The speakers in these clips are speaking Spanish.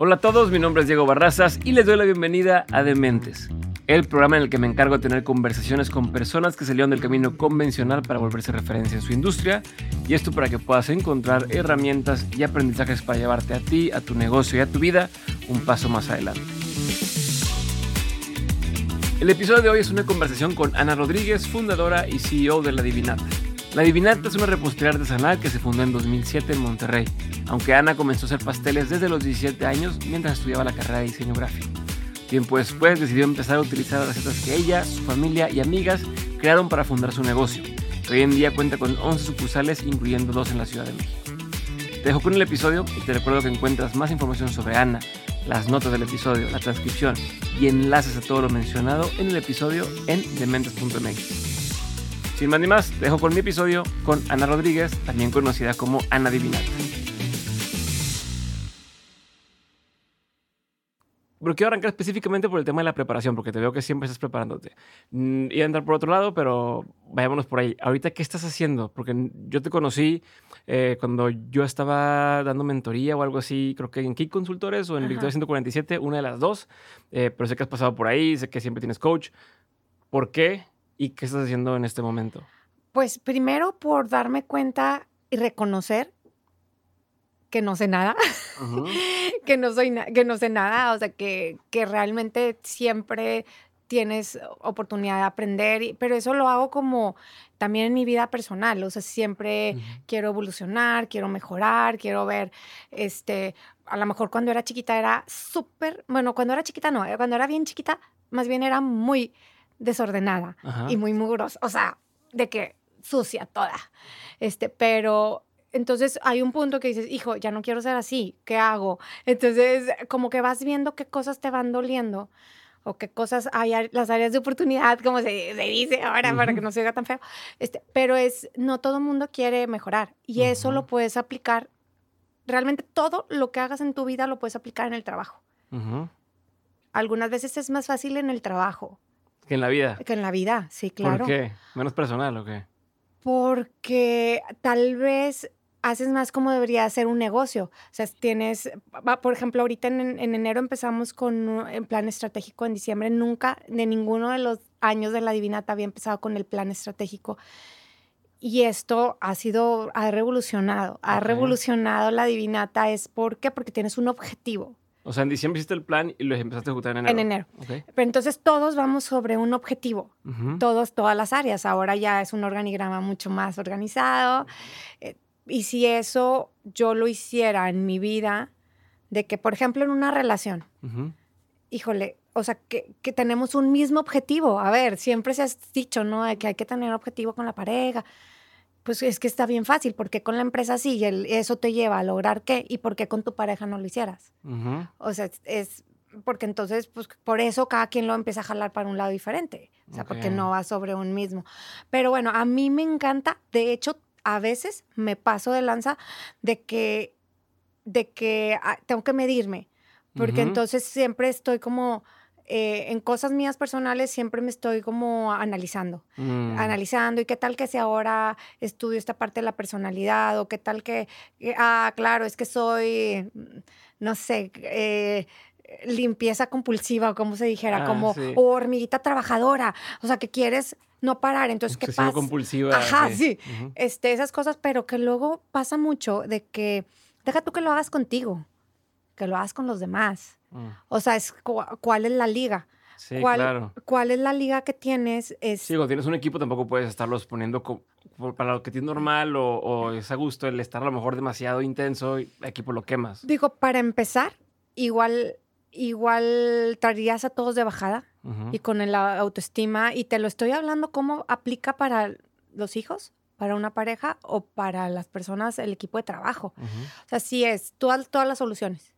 Hola a todos, mi nombre es Diego Barrazas y les doy la bienvenida a Dementes, el programa en el que me encargo de tener conversaciones con personas que salieron del camino convencional para volverse referencia en su industria y esto para que puedas encontrar herramientas y aprendizajes para llevarte a ti, a tu negocio y a tu vida un paso más adelante. El episodio de hoy es una conversación con Ana Rodríguez, fundadora y CEO de La Divinata. La Divinata es una repostería artesanal que se fundó en 2007 en Monterrey, aunque Ana comenzó a hacer pasteles desde los 17 años mientras estudiaba la carrera de diseño gráfico. Tiempo después decidió empezar a utilizar las recetas que ella, su familia y amigas crearon para fundar su negocio. Hoy en día cuenta con 11 sucursales, incluyendo dos en la Ciudad de México. Te dejo con el episodio y te recuerdo que encuentras más información sobre Ana, las notas del episodio, la transcripción y enlaces a todo lo mencionado en el episodio en dementes.mx. Sin más ni más, dejo con mi episodio con Ana Rodríguez, también conocida como Ana Divinata. Pero quiero arrancar específicamente por el tema de la preparación, porque te veo que siempre estás preparándote. Mm, iba a entrar por otro lado, pero vayámonos por ahí. Ahorita, ¿qué estás haciendo? Porque yo te conocí eh, cuando yo estaba dando mentoría o algo así, creo que en Kik Consultores o en Victoria 147, una de las dos. Eh, pero sé que has pasado por ahí, sé que siempre tienes coach. ¿Por qué ¿Y qué estás haciendo en este momento? Pues primero por darme cuenta y reconocer que no sé nada, que, no soy que no sé nada, o sea, que, que realmente siempre tienes oportunidad de aprender, pero eso lo hago como también en mi vida personal, o sea, siempre quiero evolucionar, quiero mejorar, quiero ver, este, a lo mejor cuando era chiquita era súper, bueno, cuando era chiquita no, cuando era bien chiquita, más bien era muy desordenada y muy mugrosa, o sea, de que sucia toda. Este, pero entonces hay un punto que dices, hijo, ya no quiero ser así, ¿qué hago? Entonces, como que vas viendo qué cosas te van doliendo o qué cosas hay, las áreas de oportunidad, como se, dice ahora, para que no se oiga tan feo. Este, pero es, no todo mundo quiere mejorar y eso lo puedes aplicar, realmente todo lo que hagas en tu vida lo puedes aplicar en el trabajo. Algunas veces es más fácil en el trabajo, que en la vida. Que en la vida, sí, claro. ¿Por qué? ¿Menos personal o qué? Porque tal vez haces más como debería ser un negocio. O sea, tienes, por ejemplo, ahorita en, enero empezamos con un plan estratégico, en diciembre nunca, de ninguno de los años de la Divinata había empezado con el plan estratégico. Y esto ha sido, ha revolucionado, ha revolucionado la Divinata. ¿Es por qué? Porque tienes un objetivo. O sea, en diciembre hiciste el plan y lo empezaste a ejecutar en enero. En enero. Pero entonces todos vamos sobre un objetivo. Todos, todas las áreas. Ahora ya es un organigrama mucho más organizado. Eh, y si eso yo lo hiciera en mi vida, de que, por ejemplo, en una relación, híjole, o sea, que, que, tenemos un mismo objetivo. A ver, siempre se ha dicho, ¿no? De que hay que tener objetivo con la pareja pues es que está bien fácil, porque con la empresa sí, y eso te lleva a lograr qué, y por qué con tu pareja no lo hicieras. O sea, es, porque entonces, pues por eso cada quien lo empieza a jalar para un lado diferente, o sea, porque no va sobre un mismo. Pero bueno, a mí me encanta, de hecho, a veces me paso de lanza de que, de que ah, tengo que medirme, porque entonces siempre estoy como eh, en cosas mías personales siempre me estoy como analizando, mm. analizando y qué tal que si ahora estudio esta parte de la personalidad o qué tal que, ah, claro, es que soy, mm, no sé, eh, limpieza compulsiva o como se dijera, ah, como hormiguita trabajadora, o sea, que quieres no parar, entonces, ¿qué pasa? compulsiva. Ajá, sí, este, esas cosas, pero que luego pasa mucho de que, deja tú que lo hagas contigo que lo hagas con los demás. Mm. O sea, es cuál es la liga. Sí, claro. ¿Cuál es la liga que tienes? Es... Sí, cuando tienes un equipo tampoco puedes estarlos poniendo para lo que tienes normal o, es a gusto el estar a lo mejor demasiado intenso y el equipo lo quemas. Digo, para empezar, igual, igual traerías a todos de bajada y con la autoestima y te lo estoy hablando cómo aplica para los hijos para una pareja o para las personas, el equipo de trabajo. O sea, sí es, todas, todas las soluciones.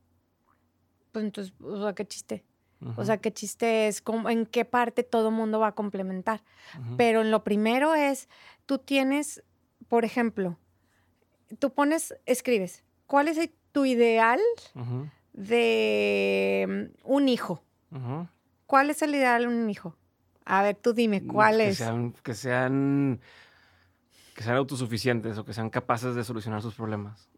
Pues entonces, o sea, qué chiste. O sea, qué chiste es, cómo, en qué parte todo el mundo va a complementar. Pero en lo primero es, tú tienes, por ejemplo, tú pones, escribes, ¿cuál es tu ideal de mm, un hijo? ¿Cuál es el ideal de un hijo? A ver, tú dime, ¿cuál que es? Sean, que sean que sean autosuficientes o que sean capaces de solucionar sus problemas.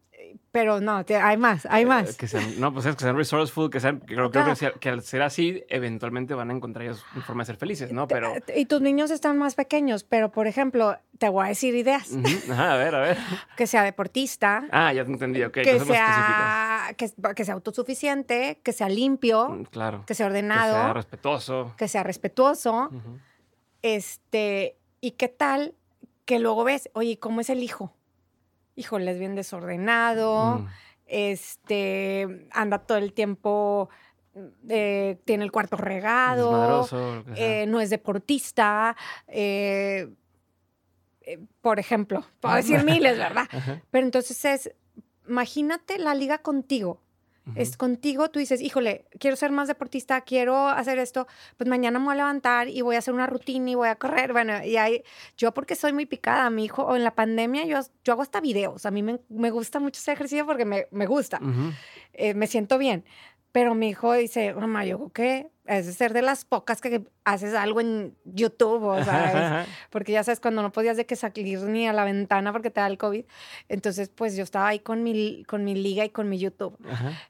Pero no, hay más, hay eh, más. que sean, no, pues es que sean resourceful, que sean, creo, que, que, al ser así, eventualmente van a encontrar ellos una forma de ser felices, ¿no? Pero... Y tus niños están más pequeños, pero por ejemplo, te voy a decir ideas. Ajá, a ver, a ver. Que sea deportista. Ah, ya te entendí, ok. Que, sea, que, que, sea autosuficiente, que sea limpio. Mm, claro. Que sea ordenado. Que sea respetuoso. Que sea respetuoso. Este, ¿y qué tal que luego ves, oye, ¿cómo es el hijo? Híjole, es bien desordenado, mm. este, anda todo el tiempo, eh, tiene el cuarto regado, eh, no es deportista, eh, por ejemplo, puedo decir miles, ¿verdad? Pero entonces es, imagínate la liga contigo es contigo, tú dices, híjole, quiero ser más deportista, quiero hacer esto, pues mañana me voy a levantar y voy a hacer una rutina y voy a correr. Bueno, y ahí, yo porque soy muy picada, mi hijo, o en la pandemia yo, yo hago hasta videos, a mí me, me gusta mucho ese ejercicio porque me, me gusta, eh, me siento bien. Pero mi hijo dice, mamá, yo que es ser de las pocas que haces algo en YouTube, o sea, porque ya sabes, cuando no podías de que salir ni a la ventana porque te da el COVID, entonces pues yo estaba ahí con mi, con mi liga y con mi YouTube.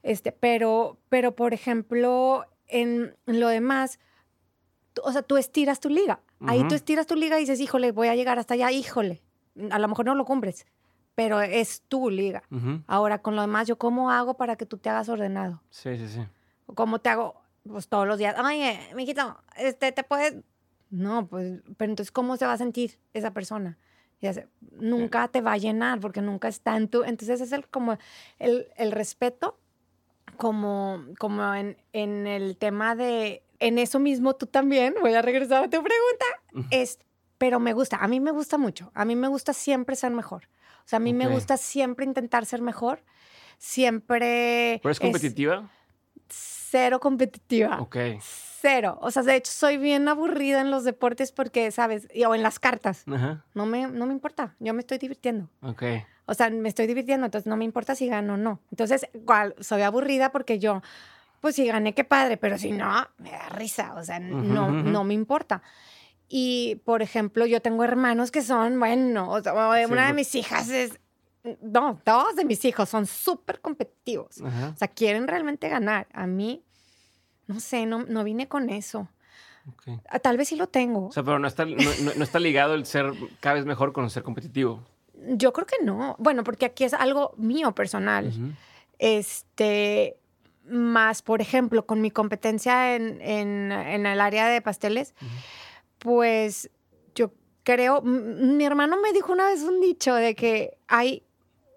Este, pero, pero, por ejemplo, en, lo demás, o sea, tú estiras tu liga. Ahí tú estiras tu liga y dices, híjole, voy a llegar hasta allá, híjole. A lo mejor no lo cumples, pero es tu liga. Ahora, con lo demás, ¿yo cómo hago para que tú te hagas ordenado? Sí, sí, sí. ¿Cómo te hago? Pues todos los días, oye, mijito, este, te puedes... No, pues, pero entonces, ¿cómo se va a sentir esa persona? nunca te va a llenar porque nunca está en tu... Entonces, es el, como el, el respeto, como, como en, en el tema de... En eso mismo tú también, voy a regresar a tu pregunta, es, pero me gusta, a mí me gusta mucho, a mí me gusta siempre ser mejor. O sea, a mí me gusta siempre intentar ser mejor. Siempre. ¿Pero es competitiva? Cero competitiva. Ok. Cero. O sea, de hecho, soy bien aburrida en los deportes porque, ¿sabes? o en las cartas. Ajá. No, me, no me importa. Yo me estoy divirtiendo. Ok. O sea, me estoy divirtiendo, entonces no me importa si gano o no. Entonces, igual, soy aburrida porque yo, pues si gané, qué padre, pero si no, me da risa. O sea, no, no me importa. Y, por ejemplo, yo tengo hermanos que son, bueno, una de mis hijas es, no, todos de mis hijos son súper competitivos. O sea, quieren realmente ganar. A mí, no sé, no, no vine con eso. Ah, tal vez sí lo tengo. O sea, pero no está, no, está ligado el ser cada vez mejor con el ser competitivo. Yo creo que no. Bueno, porque aquí es algo mío personal. Este, más, por ejemplo, con mi competencia en, en, en el área de pasteles pues yo creo, mi hermano me dijo una vez un dicho de que hay,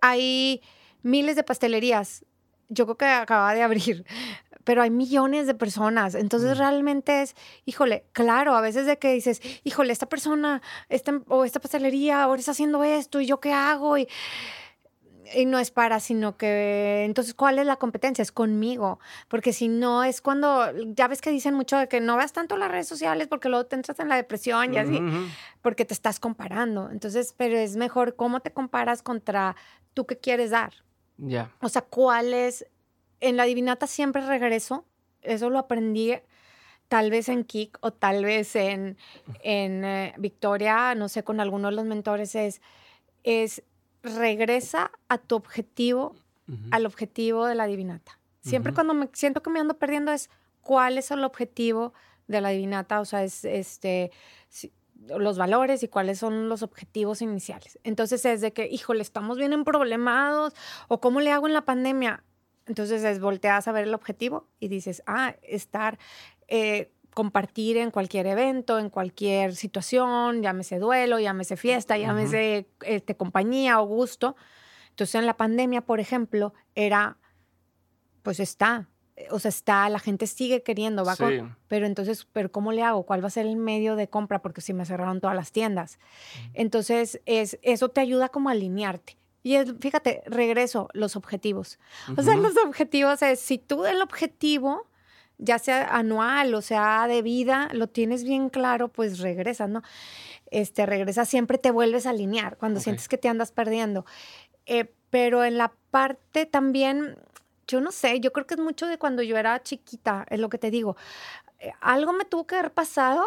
hay miles de pastelerías, yo creo que acaba de abrir, pero hay millones de personas. Entonces realmente es, híjole, claro, a veces de que dices, híjole, esta persona esta, o esta pastelería ahora está haciendo esto y yo qué hago y y no es para, sino que entonces, ¿cuál es la competencia? Es conmigo, porque si no es cuando, ya ves que dicen mucho de que no veas tanto las redes sociales porque luego te entras en la depresión y así, porque te estás comparando. Entonces, pero es mejor cómo te comparas contra tú que quieres dar. Ya. O sea, ¿cuál es? En la divinata siempre regreso, eso lo aprendí tal vez en Kik o tal vez en, en eh, Victoria, no sé, con alguno de los mentores, es, es regresa a tu objetivo, al objetivo de la divinata. Siempre cuando me siento que me ando perdiendo es cuál es el objetivo de la divinata, o sea, es este los valores y cuáles son los objetivos iniciales. Entonces es de que, híjole, estamos bien en problemados o cómo le hago en la pandemia. Entonces es volteas a ver el objetivo y dices, ah, estar, eh, compartir en cualquier evento, en cualquier situación, llámese duelo, llámese fiesta, llámese este, compañía o gusto. Entonces en la pandemia, por ejemplo, era, pues está, o sea, está, la gente sigue queriendo, va pero entonces, pero ¿cómo le hago? ¿Cuál va a ser el medio de compra? Porque si me cerraron todas las tiendas. Entonces, es, eso te ayuda como a alinearte. Y fíjate, regreso, los objetivos. O sea, los objetivos es, si tú el objetivo, ya sea anual o sea de vida, lo tienes bien claro, pues regresas, ¿no? Este, regresa, siempre te vuelves a alinear cuando sientes que te andas perdiendo. Eh, pero en la parte también yo no sé, yo creo que es mucho de cuando yo era chiquita, es lo que te digo. Eh, algo me tuvo que haber pasado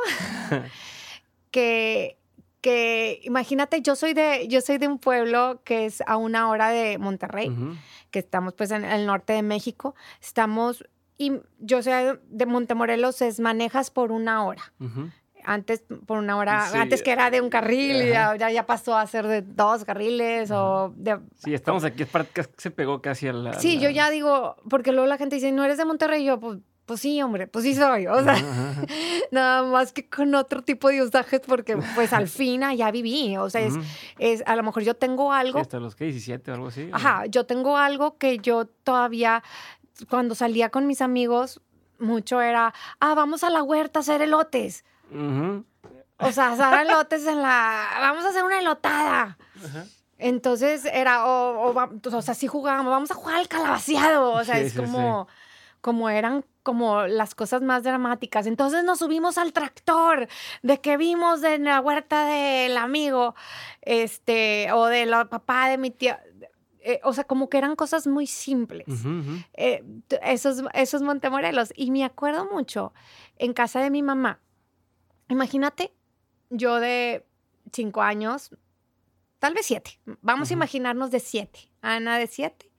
que, que, imagínate, yo soy, de, yo soy de un pueblo que es a una hora de Monterrey, que estamos pues en el norte de México, estamos, y yo soy de Montemorelos, es manejas por una hora antes por una hora, antes que era de un carril y ya, ya, pasó a ser de dos carriles o de... Sí, estamos aquí, es que se pegó casi a la... Sí, yo ya digo, porque luego la gente dice, ¿no eres de Monterrey? yo, pues, pues sí, hombre, pues sí soy, o sea, nada más que con otro tipo de usajes porque pues al fin ya viví, o sea, es, es, a lo mejor yo tengo algo... hasta los que 17 o algo así. Ajá, yo tengo algo que yo todavía, cuando salía con mis amigos, mucho era, ah, vamos a la huerta a hacer elotes. O sea, asar elotes en la. Vamos a hacer una elotada. Entonces era, o, o, sea, sí jugábamos, vamos a jugar al calabaceado. O sea, es como, como eran como las cosas más dramáticas. Entonces nos subimos al tractor de que vimos en la huerta del amigo, este, o de la papá de mi tía. Eh, o sea, como que eran cosas muy simples. Eh, esos, esos Montemorelos. Y me acuerdo mucho en casa de mi mamá Imagínate, yo de cinco años, tal vez siete, vamos a imaginarnos de siete, Ana de siete,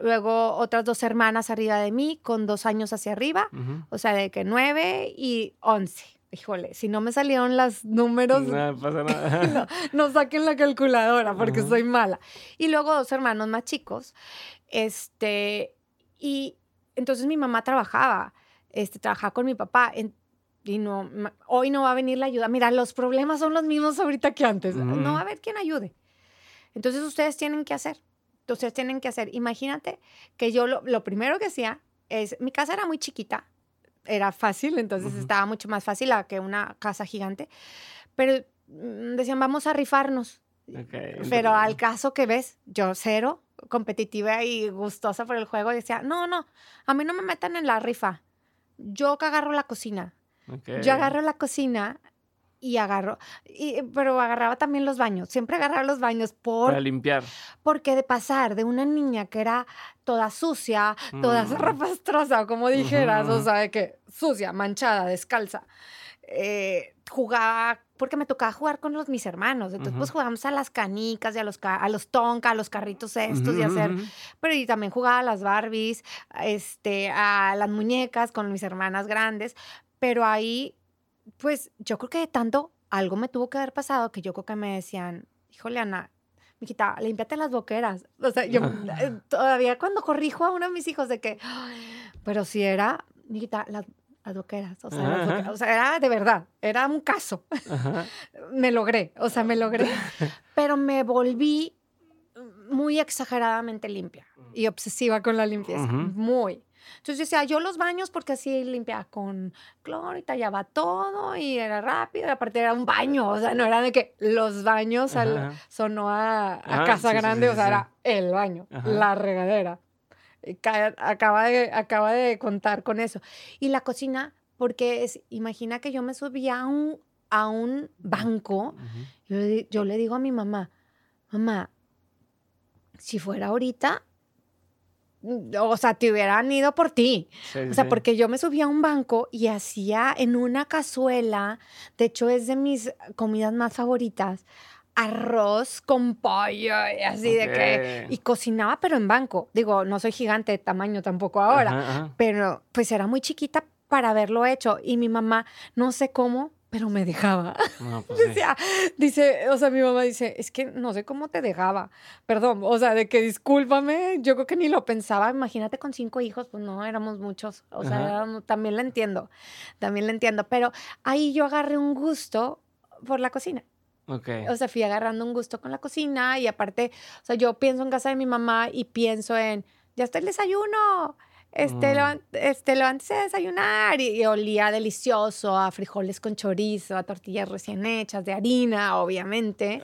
luego otras dos hermanas arriba de mí con dos años hacia arriba, o sea, de que nueve y once. Híjole, si no me salieron los números, no pasa nada. no, saquen la calculadora porque soy mala. Y luego dos hermanos más chicos. Este, y entonces mi mamá trabajaba, este, trabajaba con mi papá y no, hoy no va a venir la ayuda. Mira, los problemas son los mismos ahorita que antes. No va a haber quien ayude. Entonces ustedes tienen que hacer. Ustedes tienen que hacer. Imagínate que yo lo, primero que hacía es, mi casa era muy chiquita, era fácil, entonces estaba mucho más fácil que una casa gigante, pero mm, decían, vamos a rifarnos. pero al caso que ves, yo cero, competitiva y gustosa por el juego, decía, no, no, a mí no me metan en la rifa. Yo que agarro la cocina yo agarro la cocina y agarro, y, pero agarraba también los baños, siempre agarraba los baños por, para limpiar. Porque de pasar de una niña que era toda sucia, toda mm. como dijeras, o sea, de que sucia, manchada, descalza, eh, jugaba, porque me tocaba jugar con los, mis hermanos, entonces pues jugábamos a las canicas y a los, a los tonka, a los carritos estos y hacer, pero y también jugaba a las Barbies, este, a las muñecas con mis hermanas grandes, pero ahí, pues yo creo que de tanto algo me tuvo que haber pasado que yo creo que me decían, híjole, Ana, mijita, límpiate las boqueras. O sea, yo eh, todavía cuando corrijo a uno de mis hijos de que, pero si era, mijita, las, boqueras, o sea, o sea, era de verdad, era un caso. me logré, o sea, me logré, pero me volví muy exageradamente limpia y obsesiva con la limpieza, muy. Entonces yo decía, yo los baños porque así limpia con cloro y tallaba todo y era rápido y aparte era un baño, o sea, no era de que los baños sonó a, casa grande, o sea, era el baño, la regadera. acaba, de, acaba de contar con eso. Y la cocina, porque es, imagina que yo me subía a un, a un banco, yo, yo le digo a mi mamá, mamá, si fuera ahorita, o sea, te hubieran ido por ti. o sea, porque yo me subía a un banco y hacía en una cazuela, de hecho es de mis comidas más favoritas, arroz con pollo y así de que y cocinaba pero en banco. Digo, no soy gigante de tamaño tampoco ahora, pero pues era muy chiquita para haberlo hecho y mi mamá no sé cómo pero me dejaba. No, pues sí. Dice, o sea, mi mamá dice, es que no sé cómo te dejaba. Perdón, o sea, de que discúlpame, yo creo que ni lo pensaba. Imagínate con cinco hijos, pues no, éramos muchos. O sea, éramos- también la entiendo, también la entiendo. Pero ahí yo agarré un gusto por la cocina. O sea, fui agarrando un gusto con la cocina y aparte, o sea, yo pienso en casa de mi mamá y pienso en, ya está el desayuno, este, Mm. levan- este levántese a desayunar y, y olía delicioso a frijoles con chorizo, a tortillas recién hechas de harina, obviamente,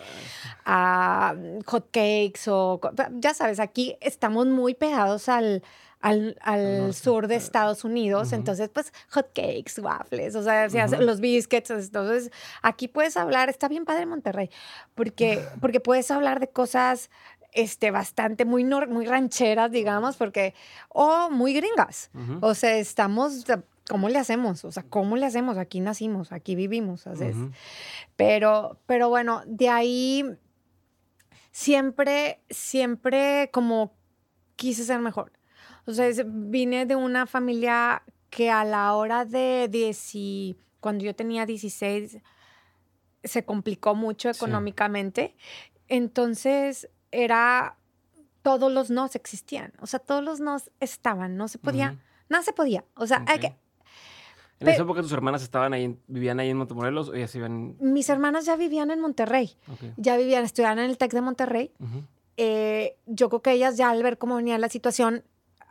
a hot cakes o, ya sabes, aquí estamos muy pegados al... Al, al sur de Estados Unidos, entonces pues hot cakes, waffles, o sea, los biscuits, entonces aquí puedes hablar, está bien padre Monterrey, porque, porque puedes hablar de cosas este, bastante muy, muy rancheras, digamos, porque, o muy gringas. O sea, estamos, ¿cómo le hacemos? O sea, ¿cómo le hacemos? Aquí nacimos, aquí vivimos. Pero, pero bueno, de ahí siempre, siempre como quise ser mejor. O sea, vine de una familia que a la hora de 10, cuando yo tenía 16, se complicó mucho Sí. económicamente. Entonces, era, todos los nos existían. O sea, todos los nos estaban, no se podía, nada se podía. O sea, hay que, ¿En Pe- esa época tus hermanas estaban ahí, vivían ahí en Montemorelos o ya se iban? mis hermanas ya vivían en Monterrey. Ya vivían, estudiaban en el TEC de Monterrey. Eh, yo creo que ellas ya al ver cómo venía la situación,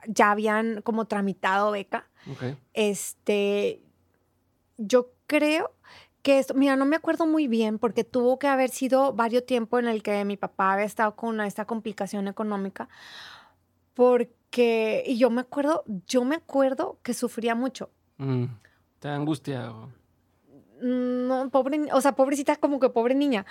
ya habían como tramitado beca. Ok. Este, yo creo que esto, mira, no me acuerdo muy bien porque tuvo que haber sido varios tiempo en el que mi papá había estado con esta complicación económica. Porque, y yo me acuerdo, yo me acuerdo que sufría mucho. Mm. ¿Te da angustia? o- No, pobre, o sea, pobrecita, como que pobre niña.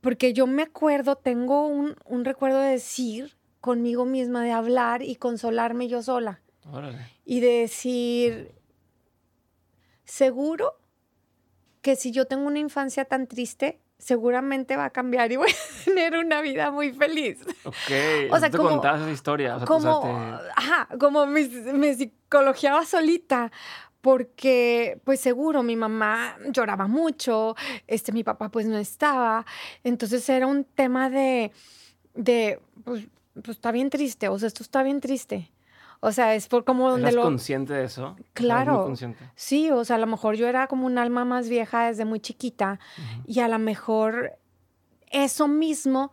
Porque yo me acuerdo, tengo un, un recuerdo de decir conmigo misma, de hablar y consolarme yo sola. Órale. Y de decir, seguro que si yo tengo una infancia tan triste, seguramente va a cambiar y voy a tener una vida muy feliz. Ok. O sea, tú como- contabas esa historia. O sea, como, te- ajá, como me, me psicologiaba solita, porque pues seguro mi mamá lloraba mucho, este, mi papá pues no estaba, entonces era un tema de, de pues, pues está bien triste, o sea, esto está bien triste. O sea, es por como donde ¿Eras lo... consciente de eso? ¿Eras muy Claro. consciente? Sí, o sea, a lo mejor yo era como un alma más vieja desde muy chiquita y a lo mejor eso mismo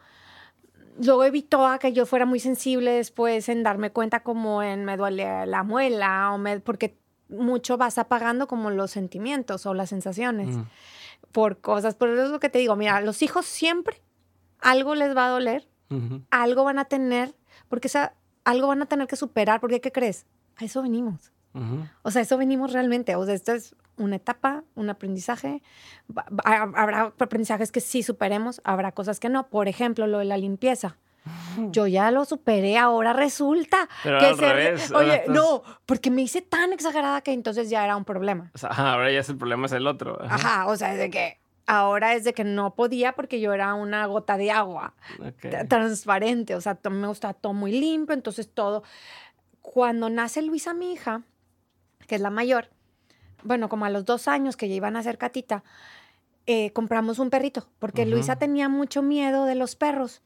luego evitó a que yo fuera muy sensible después en darme cuenta como en me duele la muela o me, porque mucho vas apagando como los sentimientos o las sensaciones Mm. por cosas. Por eso es lo que te digo, mira, los hijos siempre algo les va a doler, algo van a tener, porque esa, algo van a tener que superar, porque ¿qué crees? A eso venimos. O sea, eso venimos realmente. O sea, esto es una etapa, un aprendizaje. Habrá aprendizajes que sí superemos, habrá cosas que no. Por ejemplo, lo de la limpieza. Yo ya lo superé, ahora resulta Pero que al se- revés, ahora Oye, estás- no, porque me hice tan exagerada que entonces ya era un problema. O sea, ahora ya es el problema es el otro. Ajá. Ajá, o sea, es de que ahora es de que no podía porque yo era una gota de agua transparente, o sea, me gusta todo muy limpio, entonces todo. Cuando nace Luisa, mi hija, que es la mayor, bueno, como a los dos años que ya iban a ser catita, eh, compramos un perrito, porque. Luisa tenía mucho miedo de los perros.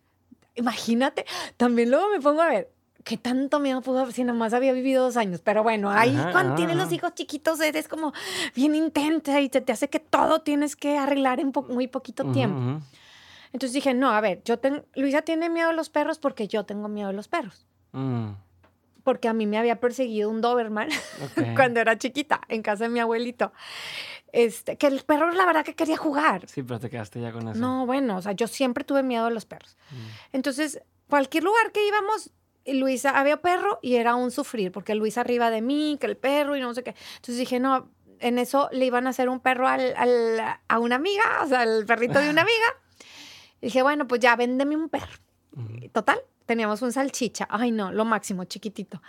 Imagínate, también luego me pongo a ver. ¿Qué tanto miedo pudo haber si nomás había vivido dos años? Pero bueno, ahí Ajá, cuando ajá, tienes los hijos chiquitos eres como bien intensa y te, te hace que todo tienes que arreglar en po- muy poquito tiempo. Entonces dije, no, a ver, yo tengo, Luisa tiene miedo a los perros porque yo tengo miedo a los perros. Mm, Porque a mí me había perseguido un Doberman cuando era chiquita, en casa de mi abuelito. Este, que el perro la verdad que quería jugar. Sí, pero te quedaste ya con eso. No, bueno, o sea, yo siempre tuve miedo a los perros. Mm. Entonces, cualquier lugar que íbamos, Luisa había perro y era un sufrir, porque Luisa arriba de mí, que el perro y no sé qué. Entonces dije, no, en eso le iban a hacer un perro al- al- a una amiga, o sea, el perrito de una amiga. Y dije, bueno, pues ya véndeme un perro. Total, teníamos un salchicha. Ay, no, lo máximo, chiquitito.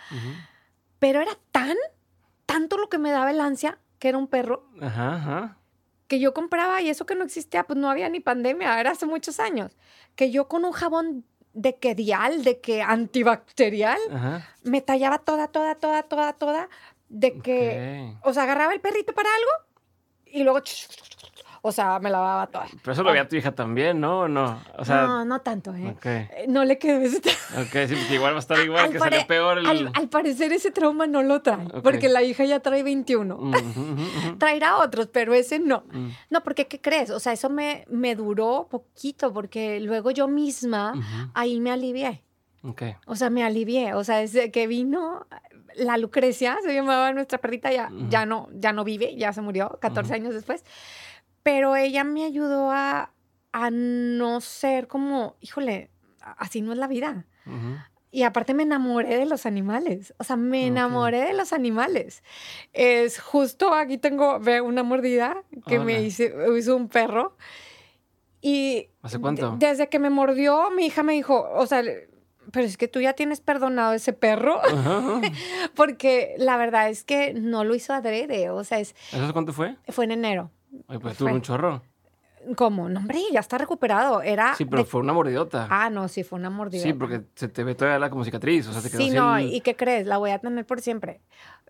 Pero era tan, tanto lo que me daba el ansia, que era un perro, Ajá, ajá. que yo compraba y eso que no existía, pues no había ni pandemia, era hace muchos años. Que yo con un jabón de que dial, de que antibacterial, Ajá. me tallaba toda, toda, toda, toda, toda, de que, Ok. o sea, agarraba el perrito para algo y luego, O sea, me lavaba toda. Pero eso lo veía tu hija también, ¿no? ¿O no, o sea, no, no tanto, ¿eh? ok. Eh, No le quedó ese trauma. Ok, sí, porque igual va a estar igual, Al que pare- salió peor el... al, al parecer ese trauma no lo trae, Ok. porque la hija ya trae 21. Ujú, ujú, ujú. Traerá otros, pero ese no. Mm. No, porque ¿qué crees? O sea, eso me, me duró poquito, porque luego yo misma ahí me alivié. Ok. O sea, me alivié. O sea, desde que vino la Lucrecia, se llamaba nuestra perrita, ya, ya, no, ya no vive, ya se murió 14 Ujú. años después. Pero ella me ayudó a, a no ser como, híjole, así no es la vida. Y aparte me enamoré de los animales. O sea, me enamoré de los animales. Es justo aquí tengo, ve, una mordida que me Hola. hice, hizo un perro. Y ¿Hace cuánto? de- desde que me mordió, mi hija me dijo, o sea, pero es que tú ya tienes perdonado a ese perro, porque la verdad es que no lo hizo adrede, o sea, es, ¿Eso cuánto fue? fue en enero. Ay, pues tuvo Fue. un chorro. ¿Cómo? No, hombre, ya está recuperado. Era. Sí, pero de- fue una mordidota. Ah, no, sí, fue una mordida. sí, porque se te ve todavía la como cicatriz, o sea, te quedó Sí, no, el- ¿y qué crees? La voy a tener por siempre.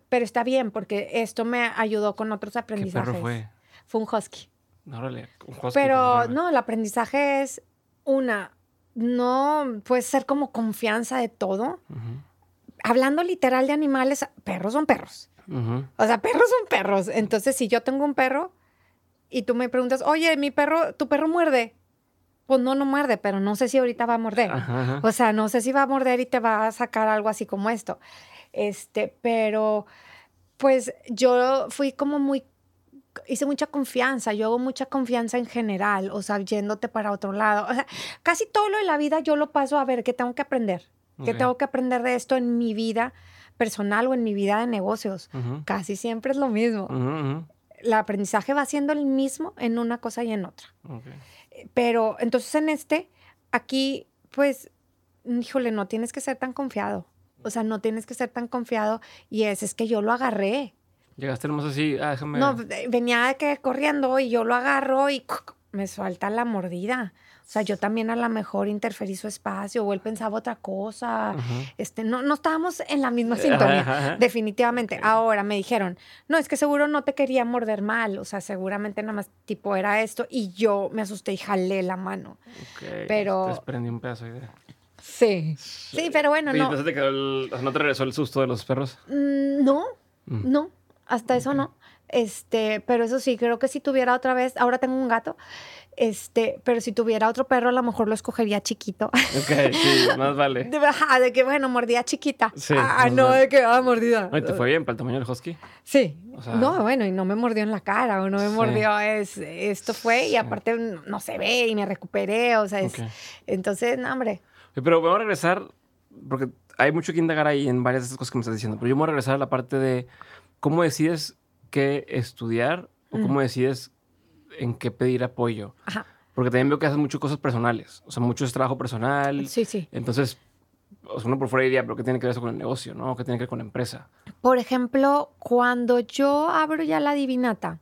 Pero está bien, porque esto me ayudó con otros ¿Qué aprendizajes. perro fue? Fue un husky. Órale, un husky, Pero pues, no, el aprendizaje es una, no puede ser como confianza de todo. Ujú, Hablando literal de animales, perros son perros. ujú. O sea, perros son perros. Entonces, si yo tengo un perro y tú me preguntas, oye, mi perro, tu perro muerde. Pues no, no muerde, pero no sé si ahorita va a morder. Ajá, ajá. O sea, no sé si va a morder y te va a sacar algo así como esto. Este, pero pues yo fui como muy, hice mucha confianza, yo hago mucha confianza en general, o sea, yéndote para otro lado. O sea, casi todo lo de la vida yo lo paso a ver qué tengo que aprender, qué Ok. tengo que aprender de esto en mi vida personal o en mi vida de negocios. Ujú, Casi siempre es lo mismo. ujú, ujú. El aprendizaje va siendo el mismo en una cosa y en otra. Ok. Pero entonces en este, aquí, pues, híjole, no tienes que ser tan confiado. O sea, no tienes que ser tan confiado. Y es, es que yo lo agarré. Llegaste hermoso así, ah, déjame... No, eh, venía de que corriendo y yo lo agarro y me suelta la mordida. O sea, yo también a lo mejor interferí su espacio o él pensaba otra cosa. Ajá. Este, no, no estábamos en la misma sintonía, ajá, definitivamente. Ahora me dijeron, no, es que seguro no te quería morder mal, o sea, seguramente nada más tipo era esto y yo me asusté y jalé la mano. Ok, pero- desprendí un pedazo de... Sí. Sí, pero bueno, ¿Y no. te quedó el... ¿No te regresó el susto de los perros? Mm, No, Mm. no, hasta eso no. Este, pero eso sí, creo que si tuviera otra vez, ahora tengo un gato, este, pero si tuviera otro perro, a lo mejor lo escogería chiquito. Ok, sí, más vale. De, ajá, de que, bueno, mordía chiquita. Sí, ah, más no vale. de que, ah, mordida. Ay, ¿te fue bien para el tamaño del husky? Sí. O sea- no, bueno, y no me mordió en la cara, o no me Sí. mordió, es, esto fue, y aparte no, no se ve, y me recuperé, o sea, es, Ok. entonces, no, hombre. Pero vamos a regresar, porque hay mucho que indagar ahí en varias de estas cosas que me estás diciendo, pero yo me voy a regresar a la parte de cómo decides qué estudiar o Mm. cómo decides en qué pedir apoyo. Ajá, Porque también veo que haces muchas cosas personales, o sea, mucho es trabajo personal. sí, sí. Entonces, o sea, uno por fuera diría, pero ¿qué tiene que ver eso con el negocio, no? ¿Qué tiene que ver con la empresa? Por ejemplo, cuando yo abro ya la divinata,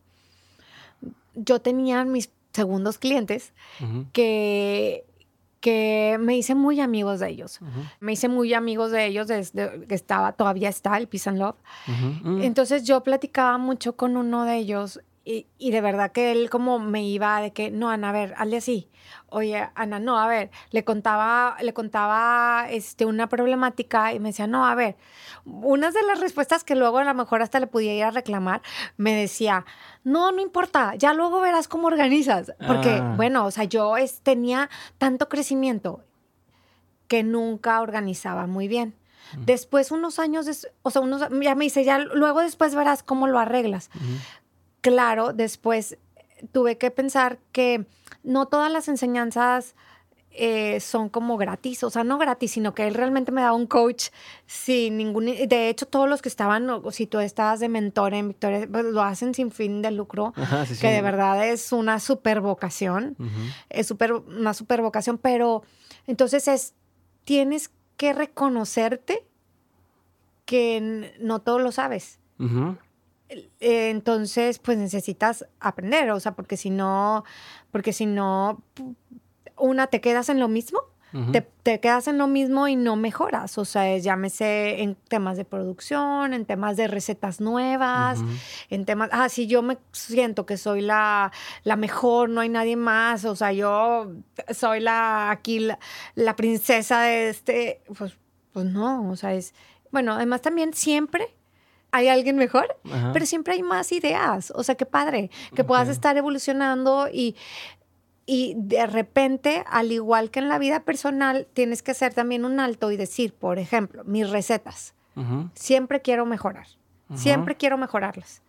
yo tenía mis segundos clientes que, que me hice muy amigos de ellos. Me hice muy amigos de ellos desde que estaba, todavía está el Peace and Love. mm. Entonces yo platicaba mucho con uno de ellos y, y de verdad que él como me iba de que, no, Ana, a ver, hazle así. Oye, Ana, no, a ver, le contaba, le contaba este, una problemática y me decía, no, a ver, unas de las respuestas que luego a lo mejor hasta le pudiera ir a reclamar, me decía, no, no importa, ya luego verás cómo organizas. Porque, Ah. bueno, o sea, yo es- tenía tanto crecimiento que nunca organizaba muy bien. Después, unos años, des- o sea, unos, ya me dice, ya luego después verás cómo lo arreglas. Claro, después tuve que pensar que no todas las enseñanzas eh, son como gratis, o sea, no gratis, sino que él realmente me daba un coach sin ningún... De hecho, todos los que estaban, o si tú estabas de mentor en Victoria, pues lo hacen sin fin de lucro, Ajá, sí, sí. que de verdad es una super vocación es super, una super vocación, pero entonces es, tienes que reconocerte que no todo lo sabes. Ujú. Eh, Entonces, pues necesitas aprender, o sea, porque si no, porque si no, una, te quedas en lo mismo te, quedas en lo mismo y no mejoras. O sea, llámese en temas de producción, en temas de recetas nuevas, en temas, ah, si yo me siento que soy la, la, mejor, no hay nadie más, o sea, yo soy la, aquí la, princesa de este, pues, pues no, o sea, es, bueno, además también siempre hay alguien mejor, pero siempre hay más ideas. O sea, qué padre que puedas estar evolucionando y y de repente, al igual que en la vida personal, tienes que hacer también un alto y decir, por ejemplo, mis recetas. Siempre quiero mejorar. Siempre quiero mejorarlas.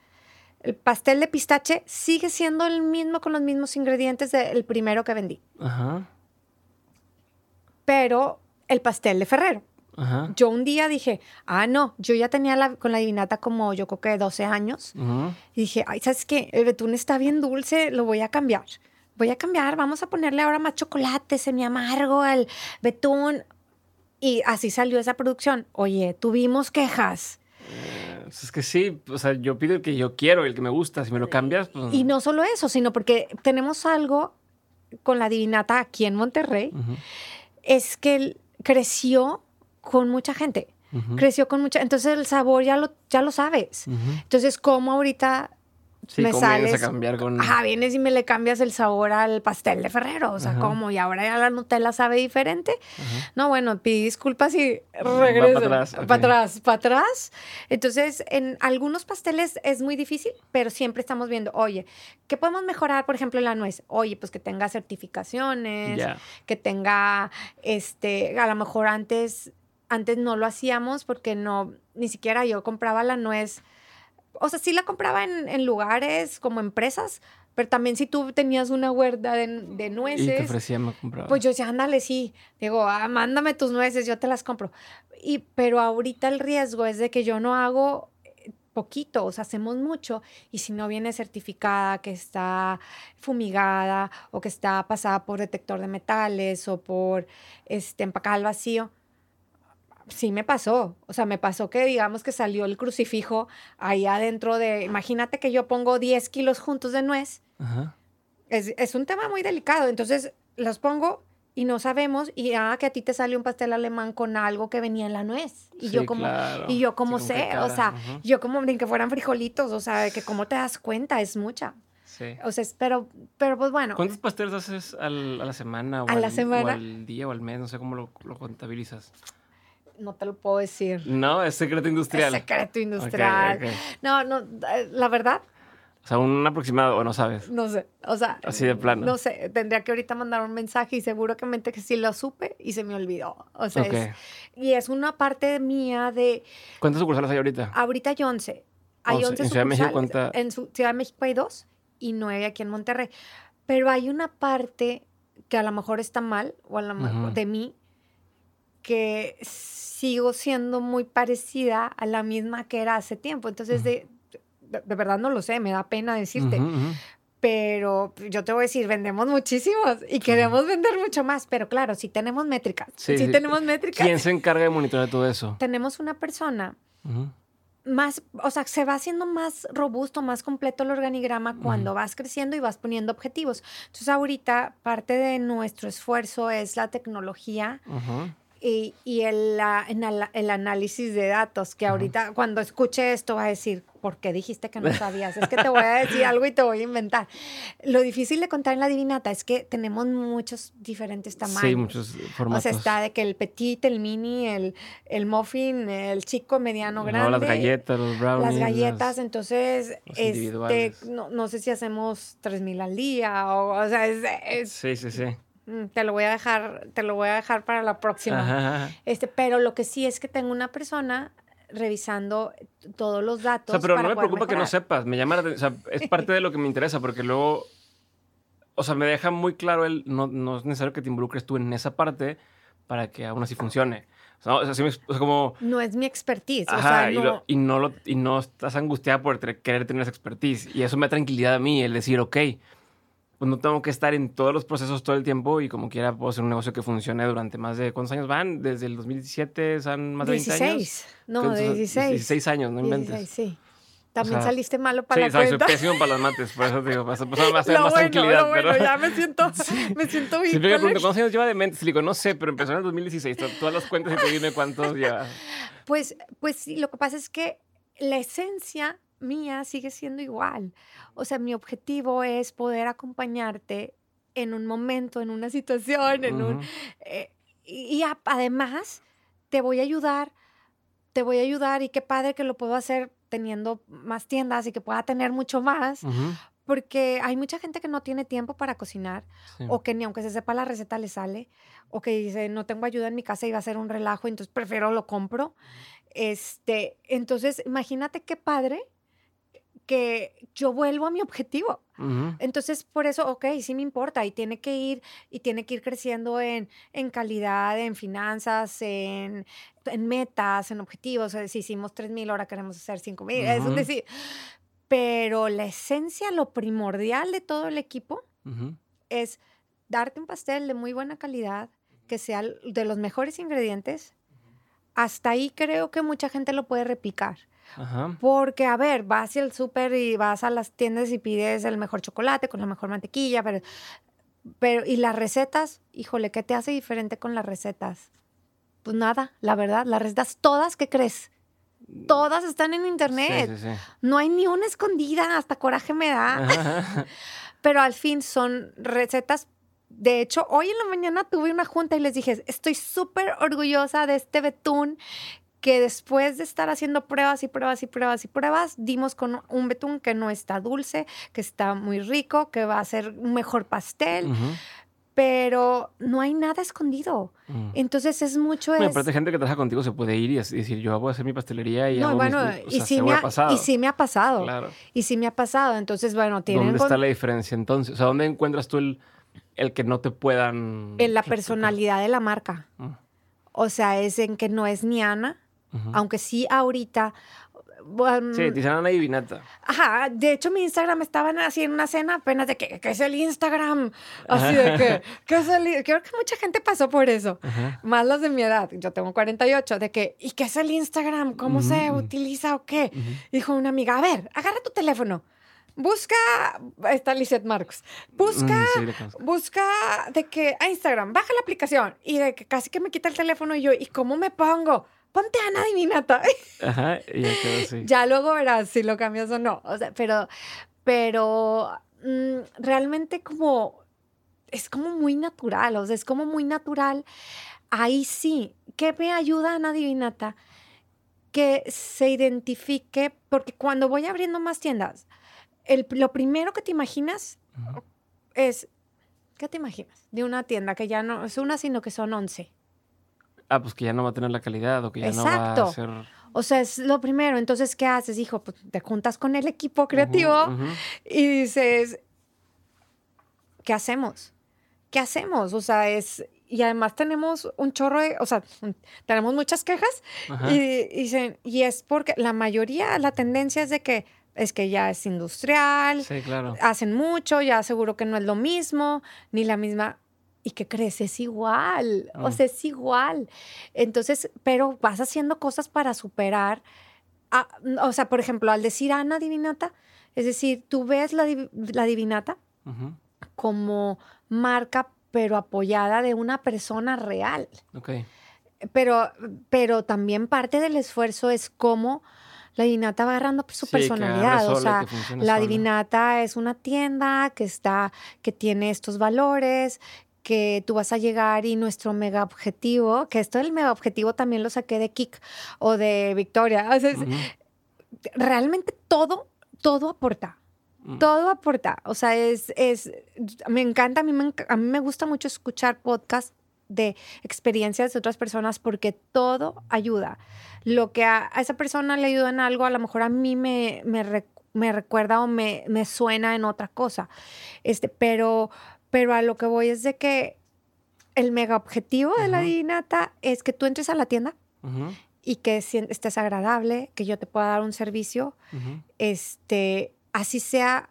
El pastel de pistache sigue siendo el mismo con los mismos ingredientes del primero que vendí. Pero el pastel de Ferrero. Yo un día dije, ah, no, yo ya tenía la, con la divinata como yo creo que 12 años. Y dije, ay, ¿sabes qué? El betún está bien dulce, lo voy a cambiar voy a cambiar, vamos a ponerle ahora más chocolate, semi amargo al betún. Y así salió esa producción. Oye, tuvimos quejas. Eh, pues es que sí, o sea, yo pido el que yo quiero, el que me gusta, si me lo cambias. Pues... Y no solo eso, sino porque tenemos algo con la divinata aquí en Monterrey, es que creció con mucha gente. Creció con mucha. Entonces el sabor ya lo, ya lo sabes. Entonces, ¿cómo ahorita Sí, me sales. a cambiar con. Ajá, vienes y me le cambias el sabor al pastel de Ferrero. O sea, ¿cómo? Y ahora ya la Nutella sabe diferente. No, bueno, pide disculpas y regreso. Para atrás. Para atrás, para atrás. Entonces, en algunos pasteles es muy difícil, pero siempre estamos viendo, oye, ¿qué podemos mejorar, por ejemplo, en la nuez? Oye, pues que tenga certificaciones, que tenga, este, a lo mejor antes, antes no lo hacíamos porque no, ni siquiera yo compraba la nuez o sea, sí la compraba en, lugares como empresas, pero también si tú tenías una huerta de, nueces. Y te ofrecía, me compraba. Pues yo decía, ándale, sí. Digo, ah, mándame tus nueces, yo te las compro. Y, pero ahorita el riesgo es de que yo no hago eh, poquito, o sea, hacemos mucho y si no viene certificada, que está fumigada o que está pasada por detector de metales o por este, empacada al vacío, sí me pasó. O sea, me pasó que digamos que salió el crucifijo ahí adentro de, imagínate que yo pongo 10 kilos juntos de nuez. Es, un tema muy delicado. Entonces, los pongo y no sabemos y ah, que a ti te sale un pastel alemán con algo que venía en la nuez. Y yo como, y yo como sé, o sea, yo como ni que fueran frijolitos, o sea, que como te das cuenta, es mucha. Sí. O sea, pero, pero pues bueno. ¿Cuántos pasteles haces a la semana? O a la semana. O al día o al mes, no sé cómo lo, lo contabilizas no te lo puedo decir. No, es secreto industrial. Es secreto industrial. No, no, la verdad. O sea, un aproximado, o no sabes. No sé, o sea. Así de plano. No sé, tendría que ahorita mandar un mensaje y seguramente que sí lo supe y se me olvidó. O sea, y es una parte mía de. ¿Cuántas sucursales hay ahorita? Ahorita hay 11. Hay 11, ¿En Ciudad de México cuántas? En Ciudad de México hay dos y nueve aquí en Monterrey. Pero hay una parte que a lo mejor está mal, o a lo mejor de mí, que sigo siendo muy parecida a la misma que era hace tiempo. Entonces, de, de, verdad no lo sé, me da pena decirte. Pero yo te voy a decir, vendemos muchísimos y queremos vender mucho más. Pero claro, si tenemos métricas. Sí, tenemos métricas. ¿Quién se encarga de monitorear todo eso? Tenemos una persona más, o sea, se va haciendo más robusto, más completo el organigrama cuando vas creciendo y vas poniendo objetivos. Entonces, ahorita parte de nuestro esfuerzo es la tecnología y, y el, el, análisis de datos, que ahorita cuando escuche esto va a decir, ¿por qué dijiste que no sabías? Es que te voy a decir algo y te voy a inventar. Lo difícil de contar en la divinata es que tenemos muchos diferentes tamaños. Sí, muchos formatos. O sea, está de que el petit, el mini, el, el muffin, el chico, mediano, grande. No, las galletas, los brownies. Las galletas, entonces, este, no, no, sé si hacemos 3.000 al día o, o sea, es, Sí, sí, sí. Mm, te lo voy a dejar, te lo voy a dejar para la próxima. Este, pero lo que sí es que tengo una persona revisando todos los datos. O sea, pero no me preocupa que no sepas, me llama o sea, es parte de lo que me interesa, porque luego, o sea, me deja muy claro el, no, no es necesario que te involucres tú en esa parte para que aún así funcione. O sea, como... No es mi expertise. o sea, no... Y, no lo, y no estás angustiada por querer tener esa expertise. Y eso me da tranquilidad a mí, el decir, ok, pues no tengo que estar en todos los procesos todo el tiempo y como quiera puedo hacer un negocio que funcione durante más de... ¿Cuántos años van? Desde el 2017 son más de 20 años. No, 16. 16 años, no inventes. 16, sí. También saliste malo para sí, la cuenta. Sí, soy pésimo para las mates, por eso digo, más, más, más, lo más bueno, tranquilidad. Lo pero... bueno, ya me siento, me siento bien. Siempre me pregunto, ¿cuántos años lleva de mente? Le digo, no sé, pero empezó en el 2016. Todas las cuentas y te dime cuántos ya. Pues, pues sí, lo que pasa es que la esencia mía sigue siendo igual. O sea, mi objetivo es poder acompañarte en un momento, en una situación, en un... Eh, y, y a, además te voy a ayudar, te voy a ayudar y qué padre que lo puedo hacer teniendo más tiendas y que pueda tener mucho más, porque hay mucha gente que no tiene tiempo para cocinar Sí. o que ni aunque se sepa la receta le sale o que dice no tengo ayuda en mi casa y va a ser un relajo, entonces prefiero lo compro. Este, entonces imagínate qué padre que yo vuelvo a mi objetivo. Entonces, por eso, ok, sí me importa y tiene que ir y tiene que ir creciendo en, en calidad, en finanzas, en, en metas, en objetivos. O sea, si hicimos 3 mil, ahora queremos hacer 5 mil. Es decir, pero la esencia, lo primordial de todo el equipo es darte un pastel de muy buena calidad, que sea de los mejores ingredientes. Hasta ahí creo que mucha gente lo puede replicar. Ajá. Porque, a ver, vas al súper y vas a las tiendas y pides el mejor chocolate con la mejor mantequilla, pero, pero, ¿y las recetas? Híjole, ¿qué te hace diferente con las recetas? Pues nada, la verdad, las recetas todas, ¿qué crees? Todas están en internet. Sí, sí, sí. No hay ni una escondida, hasta coraje me da. Pero al fin son recetas. De hecho, hoy en la mañana tuve una junta y les dije, estoy súper orgullosa de este betún que después de estar haciendo pruebas y pruebas y pruebas y pruebas, dimos con un betún que no está dulce, que está muy rico, que va a ser un mejor pastel, pero no hay nada escondido. Mm. Entonces es mucho... Bueno, es- aparte gente que trabaja contigo se puede ir y decir, yo voy a hacer mi pastelería y no, hago mis- bueno, o y, sea, seguro me ha pasado. y sí me ha pasado. Claro. Y sí me ha pasado. Entonces, bueno, tienen ¿Dónde está la diferencia entonces? O sea, ¿dónde encuentras tú el, el que no te puedan... en la personalidad de la marca. Mm. O sea, es en que no es ni Ana, Ujú. aunque sí ahorita. um, Sí, te dicen Ana Divinata. Ajá, de hecho mi Instagram estaban así en una cena apenas de que, ¿qué es el Instagram? Así de que, ¿qué es el? Creo que mucha gente pasó por eso. Ajá. Más los de mi edad, yo tengo 48, de que, ¿y qué es el Instagram? ¿Cómo se Ujú. utiliza o qué? Dijo una amiga, a ver, agarra tu teléfono, busca, está Lizeth Marcos, busca, Mm, sí, busca de que, a Instagram, baja la aplicación, y de que casi que me quita el teléfono y yo, ¿y cómo me pongo? Ponte Ana Divinata. Ajá, y ya quedó así. Ya luego verás si lo cambias o no. O sea, pero, pero mm, realmente como es como muy natural, o sea, es como muy natural. Ahí sí, ¿qué me ayuda Ana Divinata? Que se identifique, porque cuando voy abriendo más tiendas, el, lo primero que te imaginas es, ¿qué te imaginas? De una tienda que ya no es una, sino que son 11. Ah, pues que ya no va a tener la calidad o que ya no va a ser... O sea, es lo primero. Entonces, ¿qué haces, hijo? Pues te juntas con el equipo creativo y dices, ¿qué hacemos? ¿Qué hacemos? O sea, es... Y además tenemos un chorro de... O sea, tenemos muchas quejas Ajá. y, y dicen, y es porque la mayoría, la tendencia es de que es que ya es industrial, Sí, claro. hacen mucho, ya seguro que no es lo mismo, ni la misma. ¿Y qué crees? Es igual. O Mm. sea, es igual. Entonces, pero vas haciendo cosas para superar. a- o sea, por ejemplo, al decir Ana Divinata, es decir, tú ves la, la Divinata como marca, pero apoyada de una persona real. Ok. Pero, pero también parte del esfuerzo es cómo la Divinata va agarrando su Sí, personalidad. O sola sea, la sola. Divinata es una tienda que está, que tiene estos valores, que tú vas a llegar y nuestro mega objetivo, que esto del mega objetivo también lo saqué de Kik o de Victoria. O sea, realmente todo, todo aporta. Mm. Todo aporta. O sea, es, es, me encanta, a mí me, a mí me gusta mucho escuchar podcasts de experiencias de otras personas porque todo ayuda. Lo que a, a esa persona le ayuda en algo, a lo mejor a mí me, me, me recuerda o me, me suena en otra cosa. Este, pero, pero a lo que voy es de que el mega objetivo de la Ujú. Dinata es que tú entres a la tienda y que estés agradable, que yo te pueda dar un servicio este, así sea,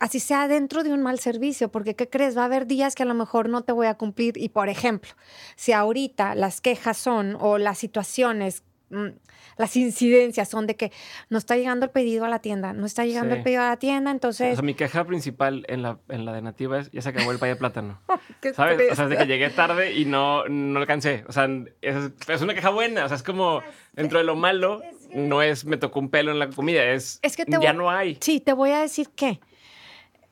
así sea dentro de un mal servicio, porque ¿qué crees? Va a haber días que a lo mejor no te voy a cumplir y, por ejemplo, si ahorita las quejas son o las situaciones las incidencias son de que no está llegando el pedido a la tienda, no está llegando el pedido a la tienda, entonces... O sea, mi queja principal en la, en la de Nativa es, ya se acabó el pay de plátano. ¿Sabes? O sea, de que llegué tarde y no, no alcancé. O sea, es, es, una queja buena, o sea, es como, dentro de lo malo, no es me tocó un pelo en la comida, es, es que ya no hay. Sí, te voy a decir que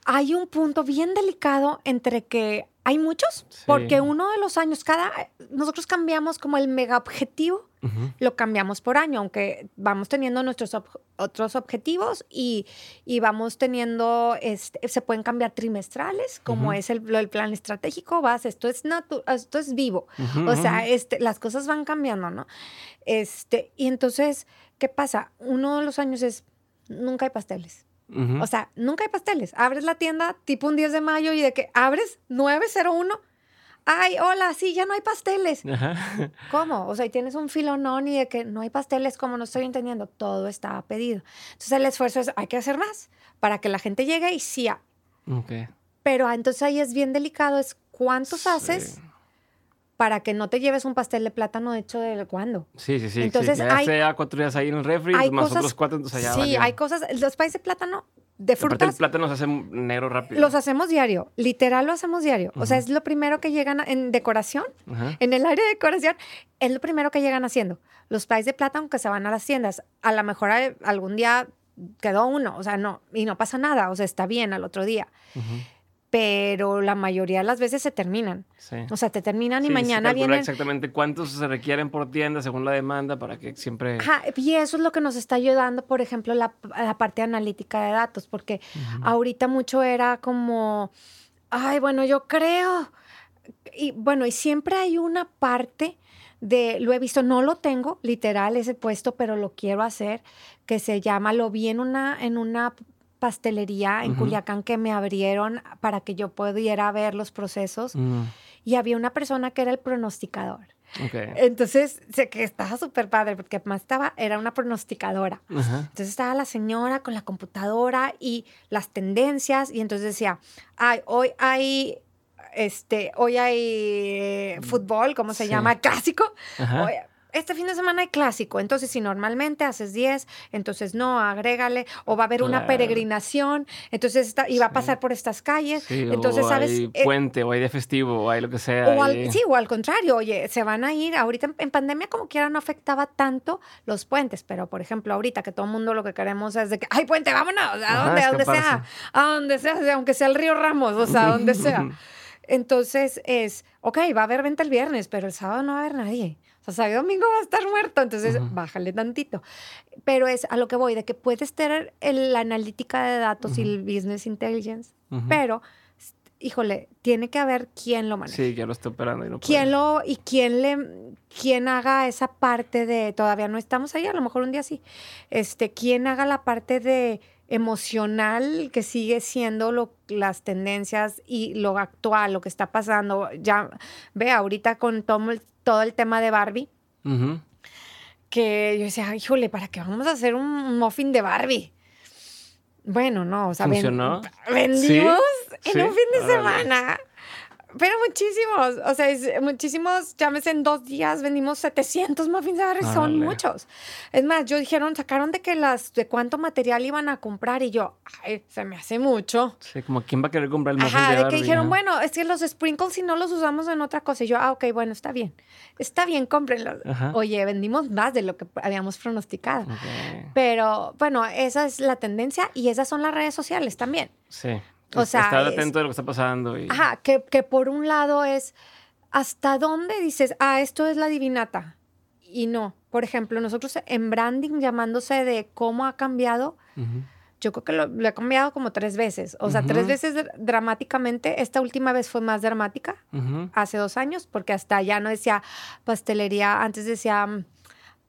hay un punto bien delicado entre que hay muchos, porque uno de los años, cada, nosotros cambiamos como el mega objetivo, lo cambiamos por año, aunque vamos teniendo nuestros otros objetivos y, y, vamos teniendo, este, se pueden cambiar trimestrales, como es el, el, plan estratégico, vas, esto es, esto es vivo, o sea, este, las cosas van cambiando, ¿no? Este, y entonces, ¿qué pasa? Uno de los años es, nunca hay pasteles. O sea, nunca hay pasteles. Abres la tienda tipo un 10 de mayo y de que abres 901. Ay, hola, sí, ya no hay pasteles. ¿Cómo? O sea, y tienes un filonón y de que no hay pasteles, como no estoy entendiendo. Todo está pedido. Entonces el esfuerzo es, hay que hacer más para que la gente llegue y sí. Pero ah, entonces ahí es bien delicado, es cuántos haces para que no te lleves un pastel de plátano hecho de cuándo. Sí, sí, sí. Entonces, hay, sea cuatro días ahí en el refri, más otros cuatro, entonces allá Sí, hay cosas, los países de plátano de frutas. el plátano se hace negro rápido. Los hacemos diario, literal lo hacemos diario. O sea, es lo primero que llegan en decoración, en el área de decoración, es lo primero que llegan haciendo. Los países de plátano que se van a las tiendas, a lo mejor algún día quedó uno, o sea, no, y no pasa nada, o sea, está bien al otro día pero la mayoría de las veces se terminan. O sea, te terminan y mañana vienen. exactamente cuántos se requieren por tienda según la demanda para que siempre. y eso es lo que nos está ayudando, por ejemplo, la, la parte analítica de datos, porque ahorita mucho era como, ay, bueno, yo creo. Y bueno, y siempre hay una parte de, lo he visto, no lo tengo literal ese puesto, pero lo quiero hacer, que se llama, lo vi en una, en una pastelería en Culiacán que me abrieron para que yo pudiera ver los procesos y había una persona que era el pronosticador. Entonces, sé que estaba súper padre porque más estaba, era una pronosticadora. Entonces estaba la señora con la computadora y las tendencias y entonces decía, ay, hoy hay este, hoy hay eh, fútbol, ¿cómo se llama? Clásico. Hoy, este fin de semana hay clásico, entonces si normalmente haces 10, entonces no, agrégale, o va a haber una peregrinación, entonces está, y va a pasar por estas calles, entonces o sabes... Hay eh, puente, o hay de festivo, o hay lo que sea. O sí, o al contrario, oye, se van a ir, ahorita en, pandemia como quiera no afectaba tanto los puentes, pero por ejemplo ahorita que todo el mundo lo que queremos es de que, hay puente, vámonos, a donde, a donde sea, a donde sea, aunque sea el río Ramos, o sea, a donde sea. Entonces es, ok, va a haber venta el viernes, pero el sábado no va a haber nadie. O sea, domingo va a estar muerto, entonces bájale tantito. Pero es a lo que voy, de que puedes tener la analítica de datos y el business intelligence, pero, híjole, tiene que haber quién lo maneja. Sí, ya lo está operando y no ¿Quién lo, y quién le, quién haga esa parte de, todavía no estamos ahí, a lo mejor un día sí, este, quién haga la parte de emocional que sigue siendo lo, las tendencias y lo actual, lo que está pasando. Ya ve ahorita con todo el, todo el tema de Barbie, que yo decía, híjole, ¿para qué vamos a hacer un muffin de Barbie? Bueno, no, o sea, ¿Funcionó? vendimos en un fin de semana pero muchísimos, o sea, muchísimos, llámese en dos días vendimos 700 muffins de barrio, son muchos. Es más, yo dijeron, sacaron de que las, de cuánto material iban a comprar y yo, ay, se me hace mucho. Sí, como quién va a querer comprar el muffin Ajá, de, que dijeron, bueno, es que los sprinkles si no los usamos en otra cosa. Y yo, ah, ok, bueno, está bien, está bien, cómprenlos. Oye, vendimos más de lo que habíamos pronosticado. Pero bueno, esa es la tendencia y esas son las redes sociales también. Sí. O sea, estar atento de lo que está pasando. Ajá, que, que, por un lado es hasta dónde dices, ah, esto es la divinata. Y no. Por ejemplo, nosotros en branding, llamándose de cómo ha cambiado, yo creo que lo, he cambiado como tres veces. O sea, tres veces dramáticamente. Esta última vez fue más dramática, hace dos años, porque hasta ya no decía pastelería, antes decía mm,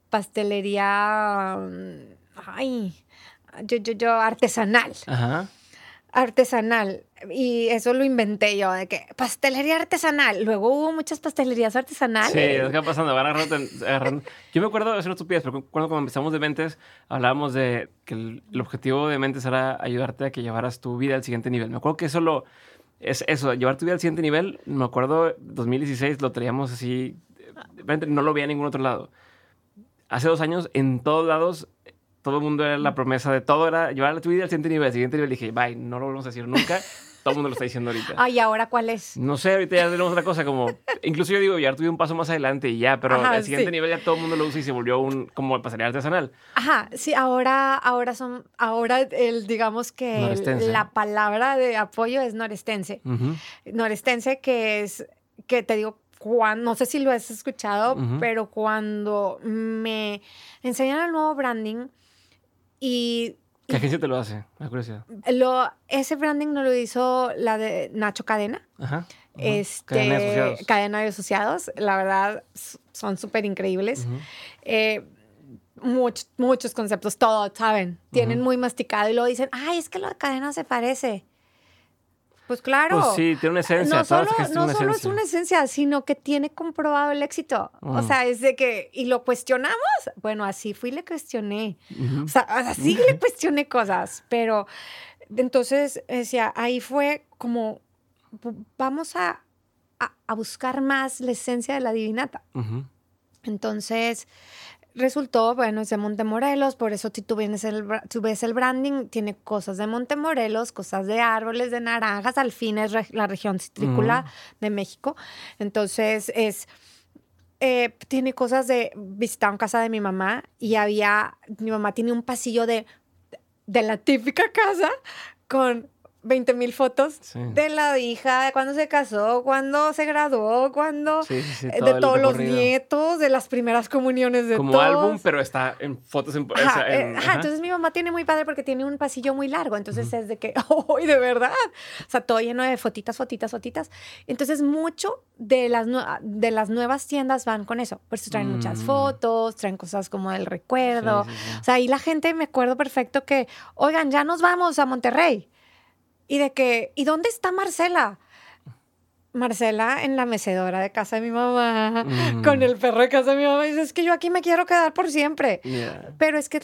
pastelería, mm, ay, yo, yo, yo, artesanal. Ajá artesanal. Y eso lo inventé yo, de que pastelería artesanal. Luego hubo muchas pastelerías artesanales. Sí, es que pasando, van agarrando, Yo me acuerdo, es una estupidez, pero cuando, empezamos de Mentes, hablábamos de que el, objetivo de Mentes era ayudarte a que llevaras tu vida al siguiente nivel. Me acuerdo que eso lo, es eso, llevar tu vida al siguiente nivel. Me acuerdo, 2016 lo traíamos así, no lo veía en ningún otro lado hace dos años, en todos lados, todo el mundo era la promesa de todo, era llevar tu vida al siguiente nivel. Al siguiente nivel dije, bye, no lo volvemos a decir nunca. todo el mundo lo está diciendo ahorita. Ah, ¿y ahora cuál es? No sé, ahorita ya tenemos otra cosa, como, incluso yo digo, ya tuve un paso más adelante y ya, pero Ajá, al siguiente sí. nivel ya todo el mundo lo usa y se volvió un, como pasaría artesanal. Ajá, sí, ahora, ahora son, ahora el, digamos que el- Norestense. la palabra de apoyo es norestense. Ujú. Norestense que es, que te digo, cuan- no sé si lo has escuchado, pero cuando me enseñan el nuevo branding y ¿Qué agencia te lo hace? La curiosidad. lo, ese branding no lo hizo la de Nacho Cadena. Ajá. Este, Cadena de asociados. Cadena de Asociados, la verdad, son súper increíbles. Eh, much- muchos conceptos, todos, ¿saben? Tienen muy masticado y luego dicen, ay, es que la cadena se parece. Pues claro. Pues sí, tiene una esencia. No solo, no es una esencia, sino que tiene comprobado el éxito. O Mm. sea, es de que, y lo cuestionamos. Bueno, así fui y le cuestioné. O sea, así le cuestioné cosas, pero entonces decía, ahí fue como, vamos a, a- a buscar más la esencia de la divinata. Entonces, resultó, bueno, es de Montemorelos, por eso si tú, vienes el, tú ves el branding, tiene cosas de Montemorelos, cosas de árboles, de naranjas, al fin es re- la región citrícola de México. Entonces, es... eh, tiene cosas de visitaron casa de mi mamá y había mi mamá tiene un pasillo de de la típica casa con 20 mil fotos Sí. de la hija, de cuando se casó, cuando se graduó, cuando Sí, sí, sí, eh, todo de el todos los nietos, de las primeras comuniones de Como todos. álbum, pero está en fotos en... o sea, Ajá, en- eh, ajá, ajá. entonces mi mamá tiene muy padre porque tiene un pasillo muy largo, entonces es de que, ¡ay, de verdad! O sea, todo lleno de fotitas, fotitas, fotitas. Entonces, mucho de las, de las nuevas tiendas van con eso. Por eso traen muchas Mm. fotos, traen cosas como del recuerdo. O sea, ahí la gente, me acuerdo perfecto que, oigan, ya nos vamos a Monterrey. Y de que, ¿y dónde está Marcela? Marcela en la mecedora de casa de mi mamá, Mm. con el perro de casa de mi mamá. Y dice, es que yo aquí me quiero quedar por siempre. Yeah. Pero es que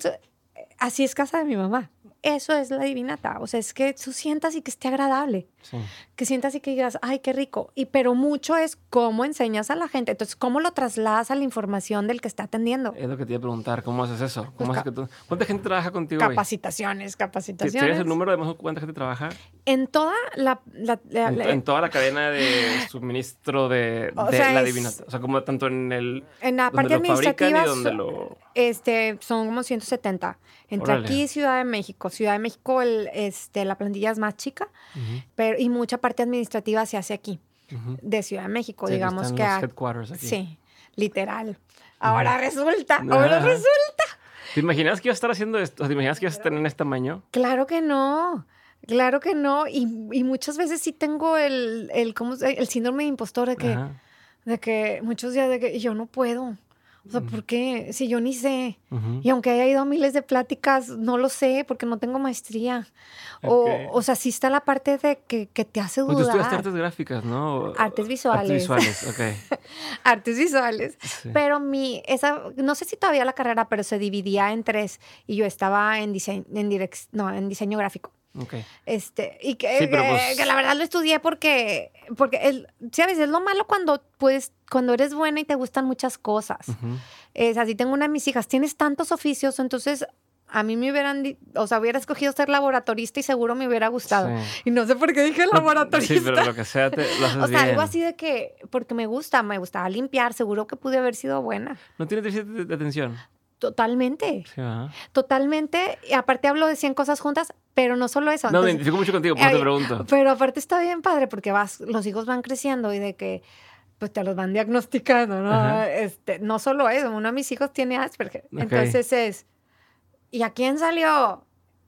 así es casa de mi mamá. Eso es la divinata. O sea, es que tú sientas y que esté agradable. Sí. Que sientas y que digas, ay, qué rico. Y pero mucho es cómo enseñas a la gente. Entonces, cómo lo trasladas a la información del que está atendiendo. Es lo que te iba a preguntar, ¿cómo haces eso? ¿Cómo Pues haces ca- que tú... ¿Cuánta gente trabaja contigo hoy? Capacitaciones, ¿Tienes capacitaciones. el número de más cuánta gente trabaja? En toda la... la- la- En, la- en toda la cadena de suministro de, O de sea, la divinata. O sea, como tanto en el... en la parte fabrican y administrativa donde lo... este, son como 170. Entre Órale. aquí y Ciudad de México. Ciudad de México, el, este, la plantilla es más chica, pero, y mucha parte administrativa se hace aquí, de Ciudad de México, Sí, digamos que... los a- headquarters aquí. Sí, literal. Ahora resulta, ahora resulta. ¿Te imaginas que ibas a estar haciendo esto? ¿Te imaginas que ibas a estar en este tamaño? Claro que no. Claro que no. Y, y muchas veces sí tengo el, el, ¿cómo el síndrome de impostor de que, Ajá. de que muchos días de que yo no puedo. O sea, ¿por qué? Si yo ni sé. Y aunque haya ido a miles de pláticas, no lo sé porque no tengo maestría. O, o sea, sí está la parte de que, que te hace Pues tú dudar. estudiaste artes gráficas, ¿no? Artes visuales. Artes visuales, ok. Artes visuales. Sí. Pero mi, esa, no sé si todavía la carrera, pero se dividía en tres y yo estaba en diseño, en direc- no, en diseño gráfico. Ok. Este, y que, Sí, pues- que la verdad lo estudié porque, porque el, ¿sabes? Es lo malo cuando puedes, cuando eres buena y te gustan muchas cosas. Es así, tengo una de mis hijas, tienes tantos oficios, entonces a mí me hubieran, o sea, hubiera escogido ser laboratorista y seguro me hubiera gustado. Sí. Y no sé por qué dije laboratorista. Sí, pero lo que sea, te, lo haces o sea, bien. algo así de que, porque me gusta, me gustaba limpiar, seguro que pude haber sido buena. ¿No tienes déficit de, atención? Totalmente, Sí, totalmente. Y aparte hablo de 100 cosas juntas, pero no solo eso. No, me entonces- identifico mucho contigo, por eso te pregunto. Pero aparte está bien padre porque vas, los hijos van creciendo y de que pues te los van diagnosticando, ¿no? Ajá. Este, no solo eso, uno de mis hijos tiene Asperger. Entonces es, ¿y a quién salió?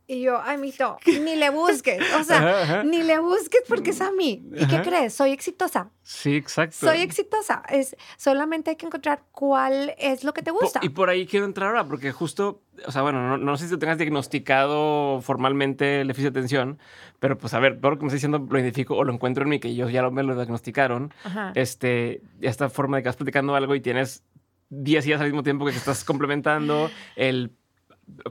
Y yo, ay, ni le busques. O sea, Ajá, ajá. ni le busques porque es a mí. ¿Y qué crees? Soy exitosa. Sí, exacto. Soy exitosa. Es, solamente hay que encontrar cuál es lo que te gusta. Y por ahí quiero entrar ahora, porque justo, o sea, bueno, no, no sé si tú tengas diagnosticado formalmente el déficit de atención, pero pues a ver, todo lo que me estás diciendo lo identifico o lo encuentro en mí, que ellos ya lo- me lo diagnosticaron. Este, esta forma de que vas platicando algo y tienes 10 ideas al mismo tiempo que te estás complementando, el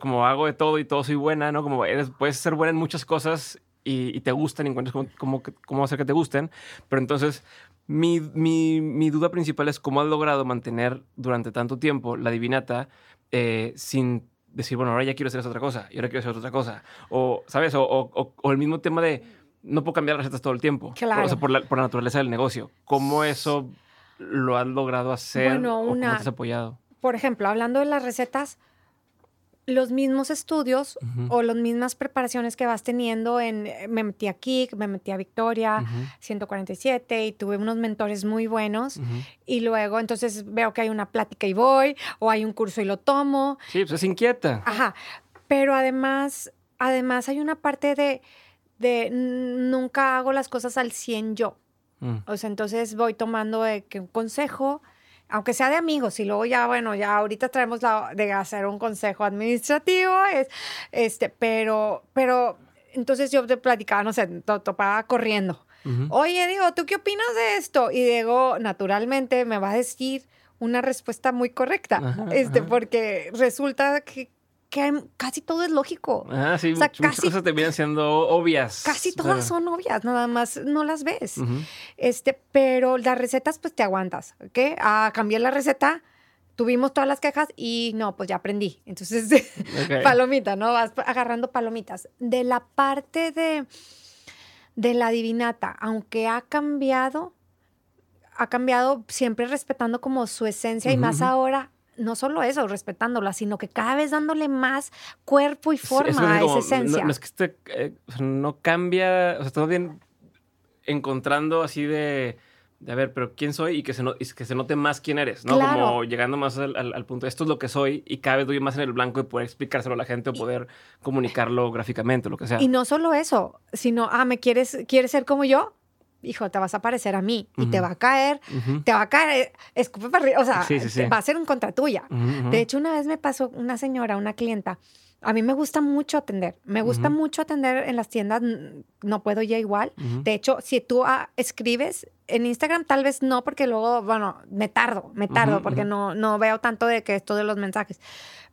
como hago de todo y todo soy buena, ¿no? Como eres, puedes ser buena en muchas cosas y, y te gustan y encuentras cómo, cómo, cómo hacer que te gusten, pero entonces mi, mi, mi duda principal es cómo has logrado mantener durante tanto tiempo la divinata, eh, sin decir, bueno, ahora ya quiero hacer esa otra cosa y ahora quiero hacer otra cosa. O, ¿sabes? O, o- o el mismo tema de no puedo cambiar recetas todo el tiempo. Claro. O sea, por la, por la naturaleza del negocio. ¿Cómo eso lo has logrado hacer? Bueno, o cómo una- te has apoyado? Por ejemplo, hablando de las recetas, los mismos estudios o las mismas preparaciones que vas teniendo en, eh, me metí aquí, me metí a Victoria, Ujú, 147 y tuve unos mentores muy buenos y luego entonces veo que hay una plática y voy o hay un curso y lo tomo. Sí, pues es inquieta. Ajá, pero además, además hay una parte de, de nunca hago las cosas al 100 yo. Mm. O sea, entonces voy tomando de que un consejo, aunque sea de amigos, y luego ya, bueno, ya ahorita traemos la de hacer un consejo administrativo, es, este, pero, pero, entonces yo te platicaba, no sé, to- topaba corriendo. Ujú. Oye, Diego, ¿tú qué opinas de esto? Y Diego, naturalmente, me va a decir una respuesta muy correcta, Ajá, este, ajá. porque resulta que, que casi todo es lógico. Ah, sí, O sea, much- muchas casi- cosas terminan siendo obvias. Casi todas son obvias, nada más no las ves. Este, pero las recetas, pues te aguantas, ¿ok? Ah, cambié la receta, tuvimos todas las quejas y no, pues ya aprendí. Entonces, Ok. palomita, ¿no? Vas agarrando palomitas. De la parte de, de la divinata, aunque ha cambiado, ha cambiado siempre respetando como su esencia y más ahora. No solo eso, respetándola, sino que cada vez dándole más cuerpo y forma es a como, esa esencia. No, no es que eh, no cambia, o sea, todo bien encontrando así de, de, a ver, pero quién soy y que se, no- y que se note más quién eres, ¿no? Claro. Como llegando más al, al- al punto, esto es lo que soy y cada vez doy más en el blanco de poder explicárselo a la gente o poder comunicarlo gráficamente, lo que sea. Y no solo eso, sino, ah, ¿me quieres, quieres ser como yo? Hijo, te vas a parecer a mí y te va a caer, te va a caer, eh, escupe para arriba, o sea, Sí, sí, sí. te- va a ser en contra tuya. De hecho, una vez me pasó una señora, una clienta. A mí me gusta mucho atender. Me gusta mucho atender en las tiendas. No puedo ya igual. De hecho, si tú ah, escribes en Instagram, tal vez no, porque luego, bueno, me tardo, me tardo, porque no, no veo tanto de que esto de los mensajes.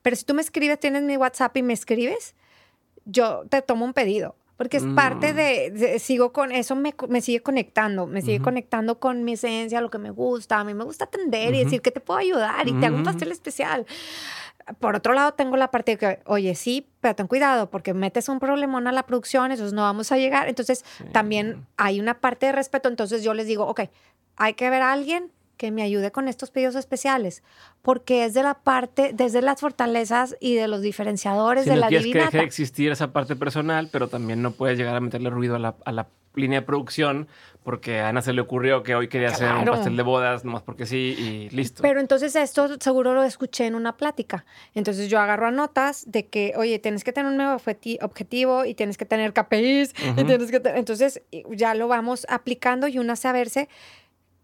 Pero si tú me escribes, tienes mi WhatsApp y me escribes, yo te tomo un pedido. Porque es parte Mm. de, de- sigo con eso, me, me sigue conectando, me sigue conectando con mi esencia, lo que me gusta. A mí me gusta atender y Ujú. decir que te puedo ayudar y te hago un pastel especial. Por otro lado, tengo la parte de que, oye, sí, pero ten cuidado porque metes un problemón a la producción, entonces no vamos a llegar. Entonces, Sí. también hay una parte de respeto. Entonces, yo les digo, ok, hay que ver a alguien que me ayude con estos pedidos especiales, porque es de la parte, desde las fortalezas y de los diferenciadores Si de no la quieres que deje divinata. de existir esa parte personal, pero también no puedes llegar a meterle ruido a la, a la línea de producción porque a Ana se le ocurrió que hoy quería hacer un pastel de bodas, nomás porque sí, y listo. Pero entonces esto seguro lo escuché en una plática. Entonces yo agarro a notas de que, oye, tienes que tener un nuevo objeti- objetivo y tienes que tener KPIs y tienes que entonces ya lo vamos aplicando y uno hace a verse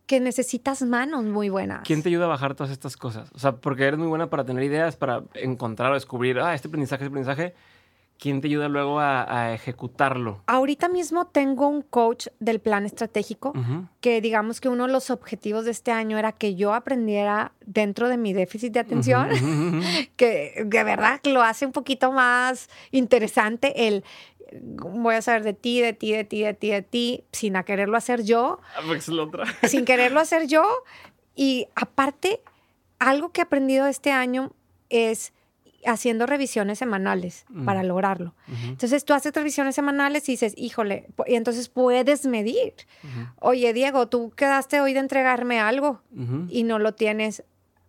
que necesitas manos muy buenas. ¿Quién te ayuda a bajar todas estas cosas? O sea, porque eres muy buena para tener ideas, para encontrar o descubrir, ah, este aprendizaje, este aprendizaje. ¿Quién te ayuda luego a, a ejecutarlo? Ahorita mismo tengo un coach del plan estratégico que digamos que uno de los objetivos de este año era que yo aprendiera dentro de mi déficit de atención. Que de verdad lo hace un poquito más interesante el voy a saber de ti, de ti, de ti, de ti, de ti, sin a quererlo hacer yo, Ah, sin quererlo hacer yo. Y aparte, algo que he aprendido este año es haciendo revisiones semanales Mm. para lograrlo. Ujú, Entonces tú haces revisiones semanales y dices, híjole, y entonces puedes medir. ujú, Oye, Diego, tú quedaste hoy de entregarme algo y no lo tienes.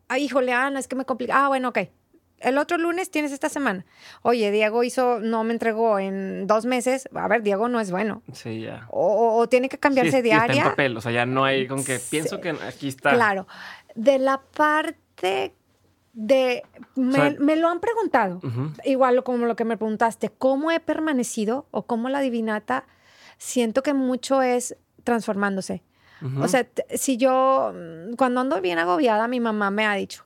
Ay, híjole, Ana, es que me complica. Ah, bueno, ok. El otro lunes tienes esta semana. Oye, Diego hizo, no me entregó en dos meses. A ver, Diego no es bueno. Sí, ya. O, o- o tiene que cambiarse Sí, y está diaria. en papel, o sea, ya no hay con que Sí. pienso que aquí está. Claro. De la parte de. Me, sea- me lo han preguntado. Ujú. Igual como lo que me preguntaste, ¿cómo he permanecido o cómo la divinata? Siento que mucho es transformándose. Ujú. O sea, si yo, mm, cuando ando bien agobiada, mi mamá me ha dicho,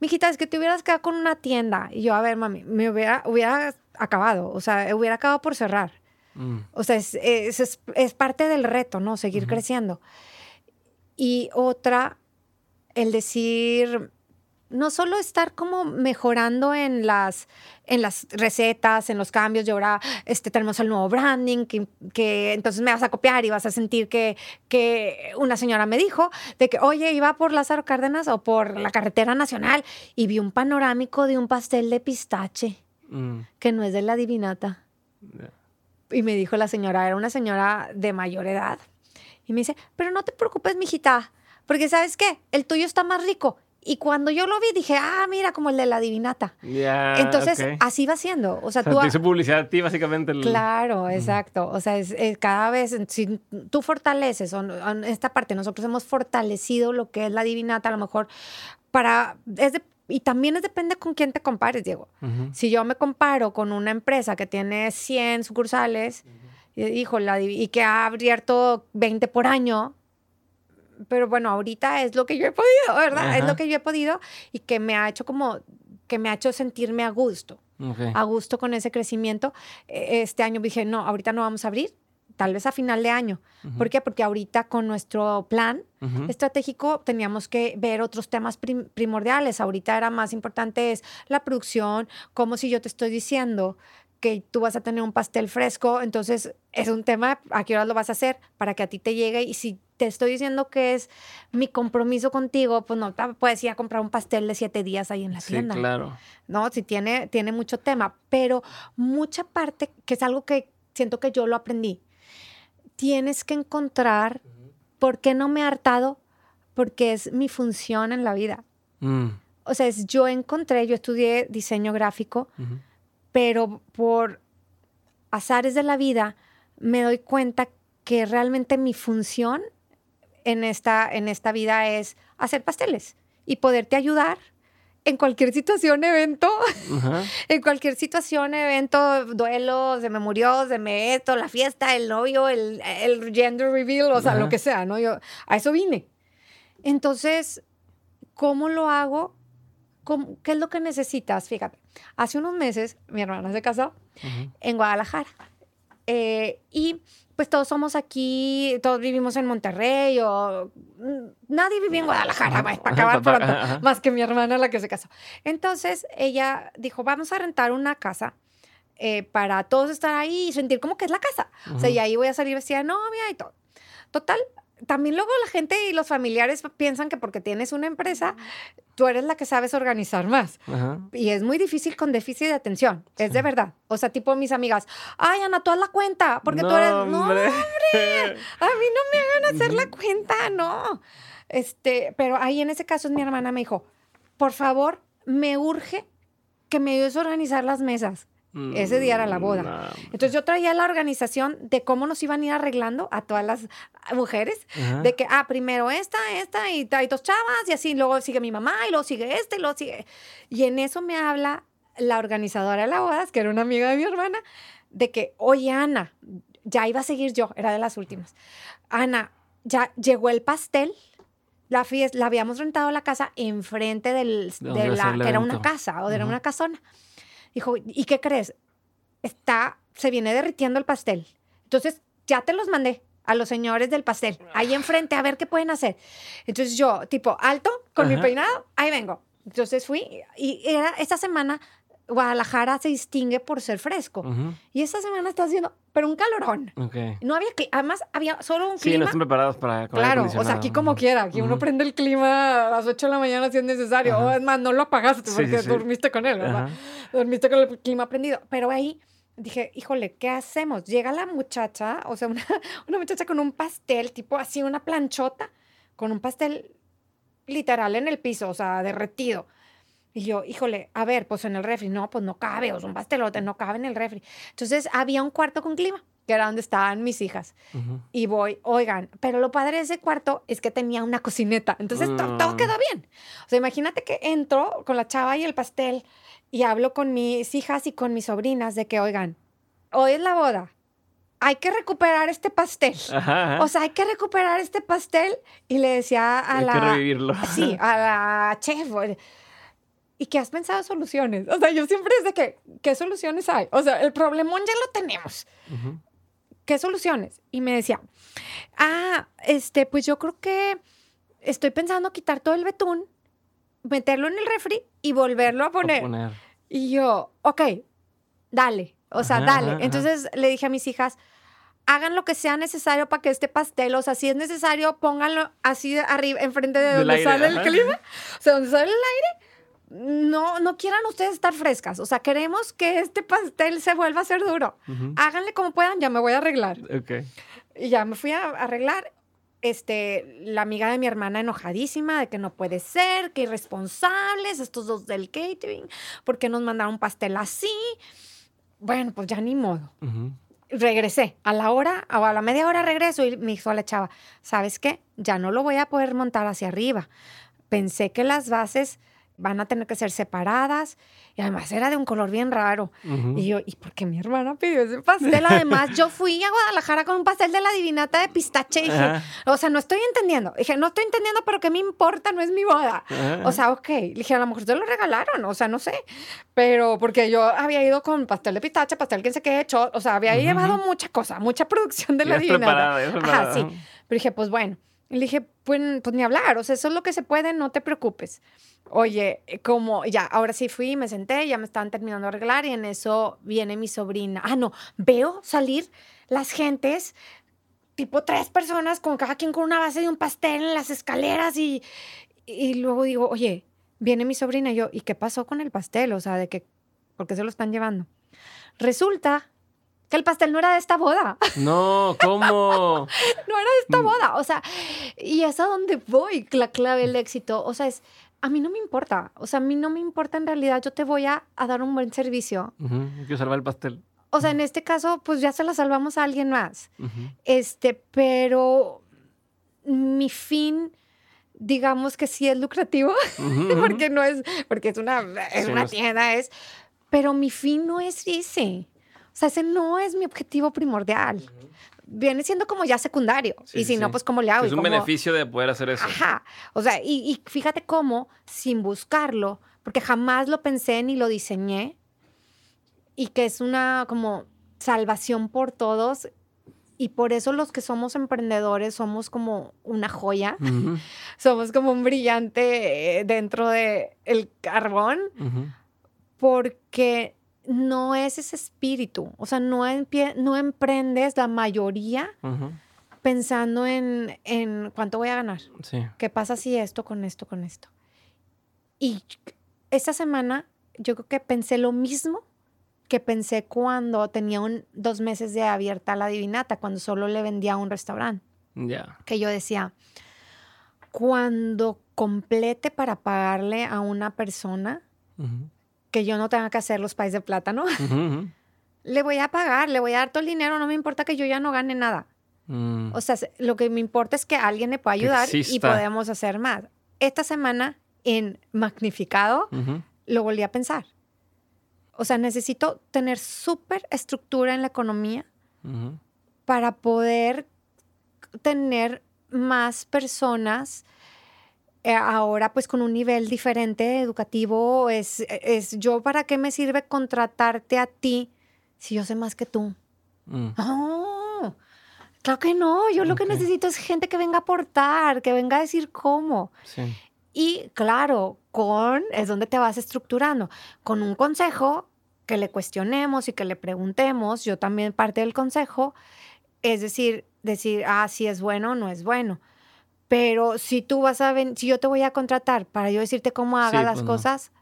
mijita, es que te hubieras quedado con una tienda. Y yo, a ver, mami, me hubiera, hubiera acabado, o sea, hubiera acabado por cerrar. Mm. O sea, es, es, es- es parte del reto, ¿no? Seguir creciendo. Y otra, el decir, no solo estar como mejorando en las, en las recetas, en los cambios, y ahora este, tenemos el nuevo branding, que, que, entonces me vas a copiar y vas a sentir que, que una señora me dijo de que, oye, iba por Lázaro Cárdenas o por la carretera nacional y vi un panorámico de un pastel de pistache, mm. que no es de la divinata. Y me dijo la señora, era una señora de mayor edad. Y me dice, pero no te preocupes, mijita, porque ¿sabes qué? El tuyo está más rico y cuando yo lo vi, dije, ah, mira, como el de la divinata. Entonces, así va siendo. O sea, tú. Te hizo publicidad a ti, básicamente. Claro, exacto. O sea, es, cada vez, si tú fortaleces, en esta parte, nosotros hemos fortalecido lo que es la divinata, a lo mejor para. Es y también es depende con quién te compares, Diego. Si yo me comparo con una empresa que tiene 100 sucursales, hijo, la, y que ha abierto 20 por año, pero bueno, ahorita es lo que yo he podido, ¿verdad? Es lo que yo he podido y que me ha hecho como, que me ha hecho sentirme a gusto, a gusto con ese crecimiento. E, este año dije, no, ahorita no vamos a abrir, tal vez a final de año. ¿Por qué? Porque ahorita con nuestro plan estratégico teníamos que ver otros temas primordiales. Ahorita era más importante es la producción, como si yo te estoy diciendo que tú vas a tener un pastel fresco, entonces es un tema, ¿a qué hora lo vas a hacer? Para que a ti te llegue y si te estoy diciendo que es mi compromiso contigo, pues no puedes ir a comprar un pastel de siete días ahí en la tienda. Sí, claro. No, si tiene, tiene mucho tema, pero mucha parte, que es algo que siento que yo lo aprendí, tienes que encontrar por qué no me he hartado, porque es mi función en la vida. Mm. O sea, es, yo encontré, yo estudié diseño gráfico, pero por azares de la vida me doy cuenta que realmente mi función en esta, en esta vida es hacer pasteles y poderte ayudar en cualquier situación, evento, en cualquier situación, evento, duelo, se me murió, se me esto, la fiesta, el novio, el, el gender reveal, o sea, lo que sea, ¿no? Yo a eso vine. Entonces, ¿cómo lo hago? ¿Qué es lo que necesitas? Fíjate, hace unos meses mi hermana se casó en Guadalajara eh, y pues todos somos aquí, todos vivimos en Monterrey o mm, nadie vive en Guadalajara, para acabar pronto, más que mi hermana la que se casó. Entonces ella dijo, vamos a rentar una casa eh, para todos estar ahí y sentir como que es la casa. O sea, y ahí voy a salir vestida de novia y todo. Total, también luego la gente y los familiares piensan que porque tienes una empresa, tú eres la que sabes organizar más. Y es muy difícil con déficit de atención, es de verdad. O sea, tipo mis amigas, ay, Ana, tú haz la cuenta, porque tú eres, no, hombre, a mí no me hagan hacer la cuenta, no. Este, pero ahí en ese caso mi hermana me dijo, por favor, me urge que me ayudes a organizar las mesas. Ese día era la boda. Mm, Entonces yo traía la organización de cómo nos iban a ir arreglando a todas las mujeres. De que, ah, primero esta, esta y, y dos chavas y así, luego sigue mi mamá y luego sigue este y luego sigue... Y en eso me habla la organizadora de la boda, que era una amiga de mi hermana, de que, oye, Ana, ya iba a seguir yo, era de las últimas. Ana, ya llegó el pastel. La, fiesta, la habíamos rentado la casa enfrente del, de la, que era una casa o era una casona. Dijo, ¿y qué crees? Está, se viene derritiendo el pastel. Entonces, ya te los mandé a los señores del pastel, ahí enfrente, a ver qué pueden hacer. Entonces yo, tipo, alto, con mi peinado, ahí vengo. Entonces fui y era esta semana Guadalajara se distingue por ser fresco. Y esta semana está haciendo, pero un calorón. No había además había solo un clima. Sí, no están preparados para. Claro, o sea, aquí como quiera, aquí uno prende el clima a las 8 de la mañana si es necesario. O es más, no lo apagaste porque dormiste con él, ¿verdad? Dormiste con el clima prendido. Pero ahí dije, híjole, ¿qué hacemos? Llega la muchacha, o sea, una, una muchacha con un pastel, tipo así, una planchota, con un pastel literal en el piso, o sea, derretido y yo, híjole, a ver, pues en el refri, no, pues no cabe, o es un pastelote, no cabe en el refri. Entonces había un cuarto con clima, que era donde estaban mis hijas. Y voy, oigan, pero lo padre de ese cuarto es que tenía una cocineta. Entonces todo mm. quedó bien. O sea, imagínate que entro con la chava y el pastel y hablo con mis hijas y con mis sobrinas de que, oigan, hoy es la boda. Hay que recuperar este pastel. O sea, hay que recuperar este pastel. Y le decía a la. Hay que revivirlo. Sí, a la chef ¿y qué has pensado soluciones? O sea, yo siempre es de que, ¿qué soluciones hay? O sea, el problemón ya lo tenemos. ¿Qué soluciones? Y me decía, ah, este, pues yo creo que estoy pensando quitar todo el betún, meterlo en el refri y volverlo a poner. Y yo, ok, dale, o sea, dale. Entonces le dije a mis hijas, hagan lo que sea necesario para que este pastel, o sea, si es necesario, pónganlo así arriba, enfrente de donde sale el clima, o sea, donde sale el aire. No, no quieran ustedes estar frescas. O sea, queremos que este pastel se vuelva a ser duro. Háganle como puedan, ya me voy a arreglar. Okay. Y ya me fui a arreglar este, la amiga de mi hermana enojadísima de que no puede ser, que irresponsables, estos dos del catering, porque nos mandaron pastel así. Bueno, pues ya ni modo. Regresé a la hora, o a la media hora regreso y me dijo la chava, ¿sabes qué? Ya no lo voy a poder montar hacia arriba. Pensé que las bases van a tener que ser separadas. Y además era de un color bien raro. Y yo, ¿y por qué mi hermana pidió ese pastel? Además, yo fui a Guadalajara con un pastel de la divinata de pistache. Y dije, o sea, no estoy entendiendo. Dije, no estoy entendiendo, pero ¿qué me importa? No es mi boda. O sea, ok. Le dije, a lo mejor te lo regalaron. O sea, no sé. Pero porque yo había ido con pastel de pistache, pastel que se qué hecho. O sea, había llevado mucha cosa, mucha producción de la divinata. Ajá, sí. Pero dije, pues bueno. Le dije, pues, pues ni hablar. O sea, eso es lo que se puede, no te preocupes. Oye, eh, como ya, ahora sí fui, me senté, ya me estaban terminando de arreglar y en eso viene mi sobrina. Ah, no, veo salir las gentes, tipo tres personas, con cada quien con una base de un pastel en las escaleras y, y luego digo, oye, viene mi sobrina y yo, ¿y qué pasó con el pastel? O sea, de que, ¿por qué se lo están llevando? Resulta que el pastel no era de esta boda. No, ¿cómo? no era de esta mm. boda. O sea, y es a donde voy, la clave del éxito. O sea, es a mí no me importa. O sea, a mí no me importa en realidad. Yo te voy a, dar un buen servicio. Quiero salvar el pastel. O sea, en este caso, pues ya se la salvamos a alguien más. Este, pero mi fin, digamos que sí es lucrativo, porque no es, porque es una, es una tienda, es, pero mi fin no es ese. O sea, ese no es mi objetivo primordial viene siendo como ya secundario. y si no, pues cómo le hago. Es un beneficio de poder hacer eso. Ajá. O sea, y, fíjate cómo, sin buscarlo, porque jamás lo pensé ni lo diseñé, y que es una como salvación por todos. Y por eso los que somos emprendedores somos como una joya, somos como un brillante eh, dentro del el carbón, porque no es ese espíritu. O sea, no, no emprendes la mayoría pensando en, en, cuánto voy a ganar. ¿Qué pasa si esto con esto con esto? Y esta semana yo creo que pensé lo mismo que pensé cuando tenía un, dos meses de abierta la divinata, cuando solo le vendía a un restaurante. Ya. Que yo decía, cuando complete para pagarle a una persona, que yo no tenga que hacer los países de plátano, le voy a pagar, le voy a dar todo el dinero, no me importa que yo ya no gane nada. Mm. O sea, lo que me importa es que alguien me pueda ayudar y podemos hacer más. Esta semana en Magnificado lo volví a pensar. O sea, necesito tener súper estructura en la economía para poder tener más personas ahora pues con un nivel diferente educativo, es, es yo para qué me sirve contratarte a ti si yo sé más que tú. Mm. claro que no, yo lo que necesito es gente que venga a aportar, que venga a decir cómo. Y claro, con, es donde te vas estructurando, con un consejo que le cuestionemos y que le preguntemos, yo también parte del consejo, es decir, decir, ah, si es bueno o no es bueno. Pero si tú vas a ven si yo te voy a contratar para yo decirte cómo haga las pues cosas,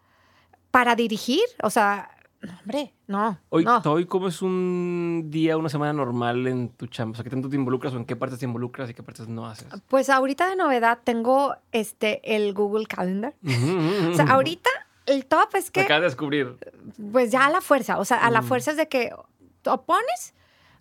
para dirigir, o sea, hombre, no. Hoy, no. hoy, ¿cómo es un día, una semana normal en tu chamba? O sea, ¿qué tanto te involucras o en qué partes te involucras y qué partes no haces? Pues ahorita de novedad tengo este, el Google Calendar. o sea, ahorita el top es que... acabas de descubrir. Pues ya a la fuerza, o sea, a la fuerza es de que o pones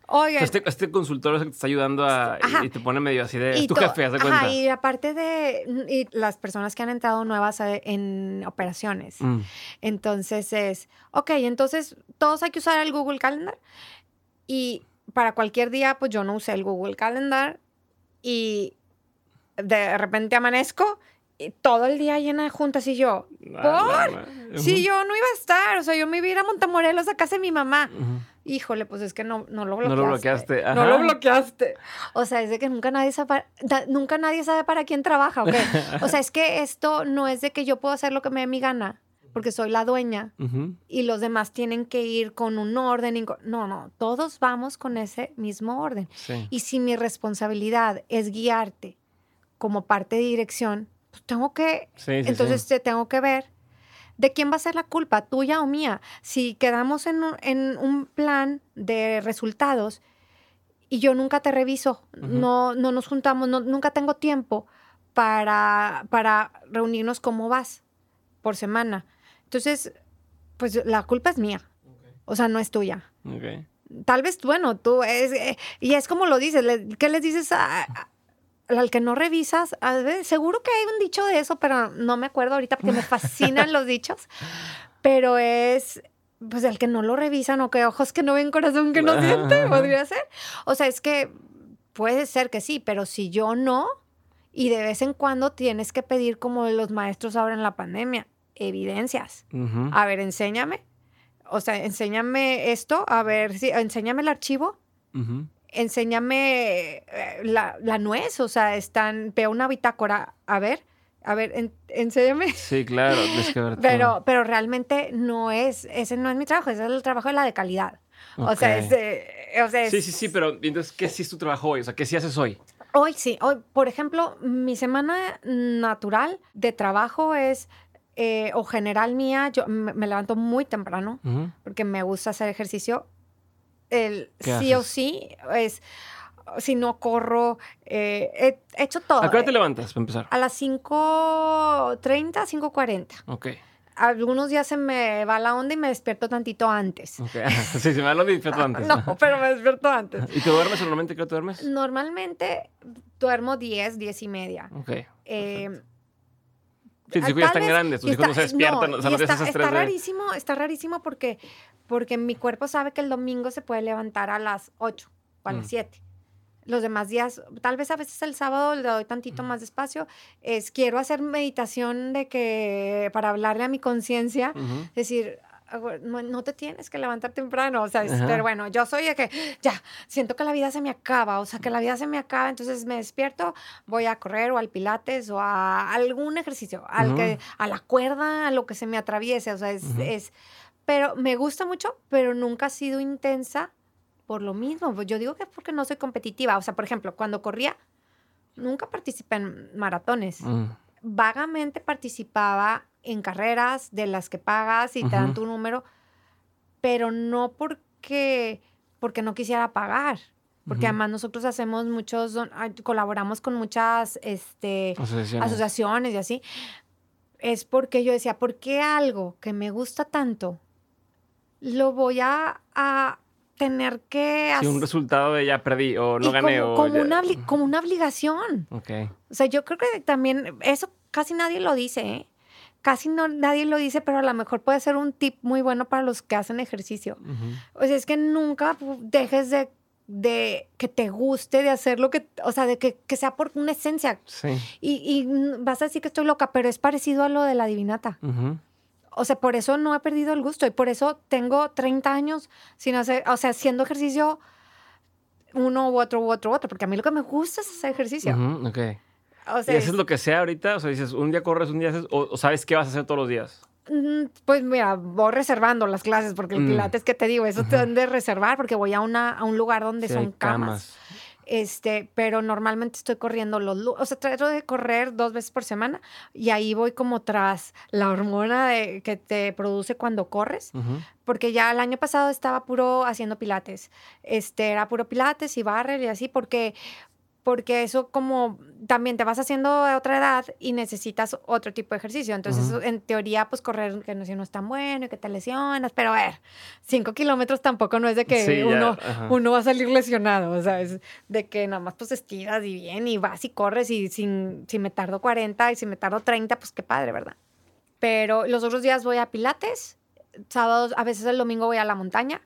Oye. este, este, consultor es el que te está ayudando a, y te pone medio así de. es tu jefe, haz de cuenta. y aparte de. Y las personas que han entrado nuevas en operaciones. Mm. Entonces es. Ok, entonces todos hay que usar el Google Calendar. Y para cualquier día, pues yo no usé el Google Calendar. Y de repente amanezco y todo el día llena de juntas y yo. ¿Por? Si yo no iba a estar. O sea, yo me iba a ir a Montemorelos a casa de mi mamá. Híjole, pues es que no, no lo bloqueaste. No lo bloqueaste. No lo bloqueaste. O sea, es de que nunca nadie, sabe, nunca nadie sabe para quién trabaja, ¿ok? O sea, es que esto no es de que yo puedo hacer lo que me dé mi gana, porque soy la dueña, y los demás tienen que ir con un orden. no, no, todos vamos con ese mismo orden. Y si mi responsabilidad es guiarte como parte de dirección, pues tengo que, entonces te tengo que ver ¿De quién va a ser la culpa, tuya o mía? Si quedamos en un, plan de resultados y yo nunca te reviso, no, no nos juntamos, nunca tengo tiempo para, para reunirnos cómo vas por semana. Entonces, pues la culpa es mía. O sea, no es tuya. Tal vez, bueno, tú es, eh, y es como lo dices, ¿qué les dices a, al que no revisas, seguro que hay un dicho de eso, pero no me acuerdo ahorita porque me fascinan los dichos, pero es pues el que no lo revisan o que ojos que no ven, corazón que no siente, podría ser. O sea, es que puede ser que sí, pero si yo no, y de vez en cuando tienes que pedir como los maestros ahora en la pandemia, evidencias. A ver, enséñame. O sea, enséñame esto, a ver, sí, enséñame el archivo enséñame eh, la, la, nuez, o sea, están, veo una bitácora, a ver, a ver, enséñame. Sí, claro, pero, pero realmente no es, ese no es mi trabajo, ese es el trabajo de la de calidad. O, sea, es, o sea, Sí, sí, sí, pero entonces, ¿qué sí es tu trabajo hoy? O sea, ¿qué sí haces hoy? Hoy sí, hoy, por ejemplo, mi semana natural de trabajo es eh, o general mía, yo me, levanto muy temprano porque me gusta hacer ejercicio el sí o sí es si no corro, eh, he hecho todo. ¿A qué hora te levantas para empezar? A las 5.30, 5.40. Ok. Algunos días se me va la onda y me despierto tantito antes. Ok. Sí, se me va la onda y despierto antes. no, pero me despierto antes. ¿Y te duermes normalmente? ¿Qué te duermes? Normalmente duermo 10, 10 y media. Ok. Eh, Sí, tus hijos ya están grandes, tus hijos no se despiertan, no, o sea, no está, está rarísimo, está rarísimo porque porque mi cuerpo sabe que el domingo se puede levantar a las 8 o a las 7. Mm. Los demás días, tal vez a veces el sábado le doy tantito más despacio, es quiero hacer meditación de que para hablarle a mi conciencia, decir, ah, no, te tienes que levantar temprano, o sea, pero bueno, yo soy de que ya, siento que la vida se me acaba, o sea, que la vida se me acaba, entonces me despierto, voy a correr o al pilates o a algún ejercicio, al que, a la cuerda, a lo que se me atraviese, o sea, es, es pero me gusta mucho, pero nunca ha sido intensa por lo mismo. Yo digo que es porque no soy competitiva. O sea, por ejemplo, cuando corría, nunca participé en maratones. Mm. Vagamente participaba en carreras de las que pagas y te dan tu número, pero no porque, porque no quisiera pagar. Porque además nosotros hacemos muchos, colaboramos con muchas este, asociaciones y así. Es porque yo decía, ¿por qué algo que me gusta tanto lo voy a, tener que hacer. Sí, un resultado de ya perdí o no gané como, o. Como, una, como una obligación. Ok. O sea, yo creo que también, eso casi nadie lo dice, ¿eh? Casi no, nadie lo dice, pero a lo mejor puede ser un tip muy bueno para los que hacen ejercicio. O sea, es que nunca dejes de, de, que te guste, de hacer lo que, o sea, de que, sea por una esencia. Sí. Y, vas a decir que estoy loca, pero es parecido a lo de la divinata o sea, por eso no he perdido el gusto y por eso tengo 30 años sin hacer, o sea, haciendo ejercicio uno u otro u otro u otro, porque a mí lo que me gusta es hacer ejercicio. ok. O sea, ¿Y haces lo que sea ahorita? O sea, dices, un día corres, un día haces, o, sabes qué vas a hacer todos los días. Pues mira, voy reservando las clases porque el mm. pilates que te digo, eso te dan de reservar porque voy a, una, a un lugar donde son camas. Este, pero normalmente estoy corriendo los, o sea, trato de correr dos veces por semana y ahí voy como tras la hormona de, que te produce cuando corres, porque ya el año pasado estaba puro haciendo pilates, este, era puro pilates y barrer y así, porque porque eso como también te vas haciendo de otra edad y necesitas otro tipo de ejercicio. Entonces, en teoría, pues correr que no, si no es tan bueno y que te lesionas, pero a ver, cinco kilómetros tampoco no es de que uno, uno va a salir lesionado, o sea, es de que nada más pues estiras y bien y vas y corres y sin, si me tardo 40 y si me tardo 30, pues qué padre, ¿verdad? Pero los otros días voy a Pilates sábados, a veces el domingo voy a la montaña,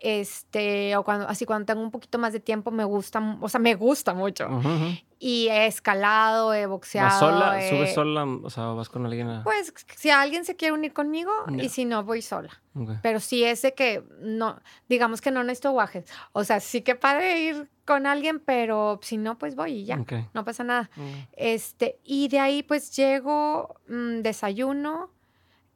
este, o cuando, así cuando tengo un poquito más de tiempo me gusta, o sea, me gusta mucho. Y he escalado, he boxeado. ¿Vas sola? ¿Subes sola? O sea, ¿vas con alguien? Pues si alguien se quiere unir conmigo y si no, voy sola. Pero sí ese que no, digamos que no necesito guajes. O sea, sí que padre ir con alguien, pero si no, pues voy y ya. No pasa nada. Este, y de ahí pues llego, mm, desayuno,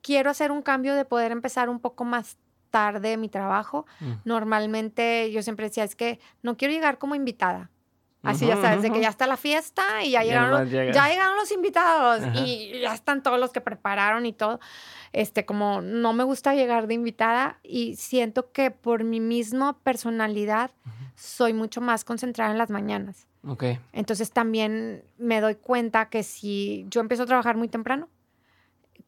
quiero hacer un cambio de poder empezar un poco más tarde mi trabajo. Mm. Normalmente yo siempre decía, es que no quiero llegar como invitada. Así ya sabes, de que ya está la fiesta y ya llegaron, los, ya llegaron los invitados y ya están todos los que prepararon y todo. Este, como no me gusta llegar de invitada y siento que por mi misma personalidad soy mucho más concentrada en las mañanas. Ok. Entonces también me doy cuenta que si yo empiezo a trabajar muy temprano,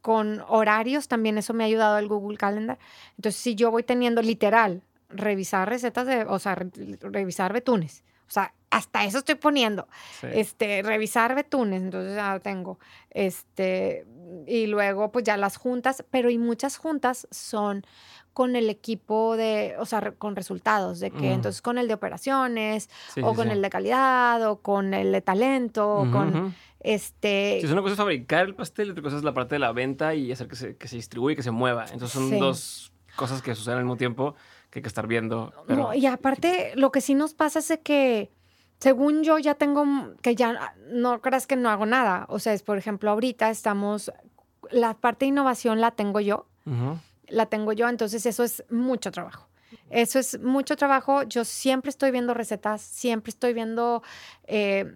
con horarios, también eso me ha ayudado el Google Calendar. Entonces, si yo voy teniendo literal, revisar recetas de, o sea, revisar betunes. O sea, hasta eso estoy poniendo. Este, revisar betunes, entonces ya tengo. Este, y luego pues ya las juntas, pero y muchas juntas son con el equipo de, o sea, con resultados, de que entonces con el de operaciones, o con el de calidad, o con el de talento, o con este... Sí, una cosa es fabricar el pastel otra cosa es la parte de la venta y hacer que se, que se distribuya y que se mueva. Entonces son dos cosas que suceden al mismo tiempo que hay que estar viendo. No, y aparte, lo que sí nos pasa es que, según yo, ya tengo, que ya no creas que no hago nada. O sea, es, por ejemplo, ahorita estamos, la parte de innovación la tengo yo, la tengo yo, entonces eso es mucho trabajo. Eso es mucho trabajo. Yo siempre estoy viendo recetas, siempre estoy viendo eh,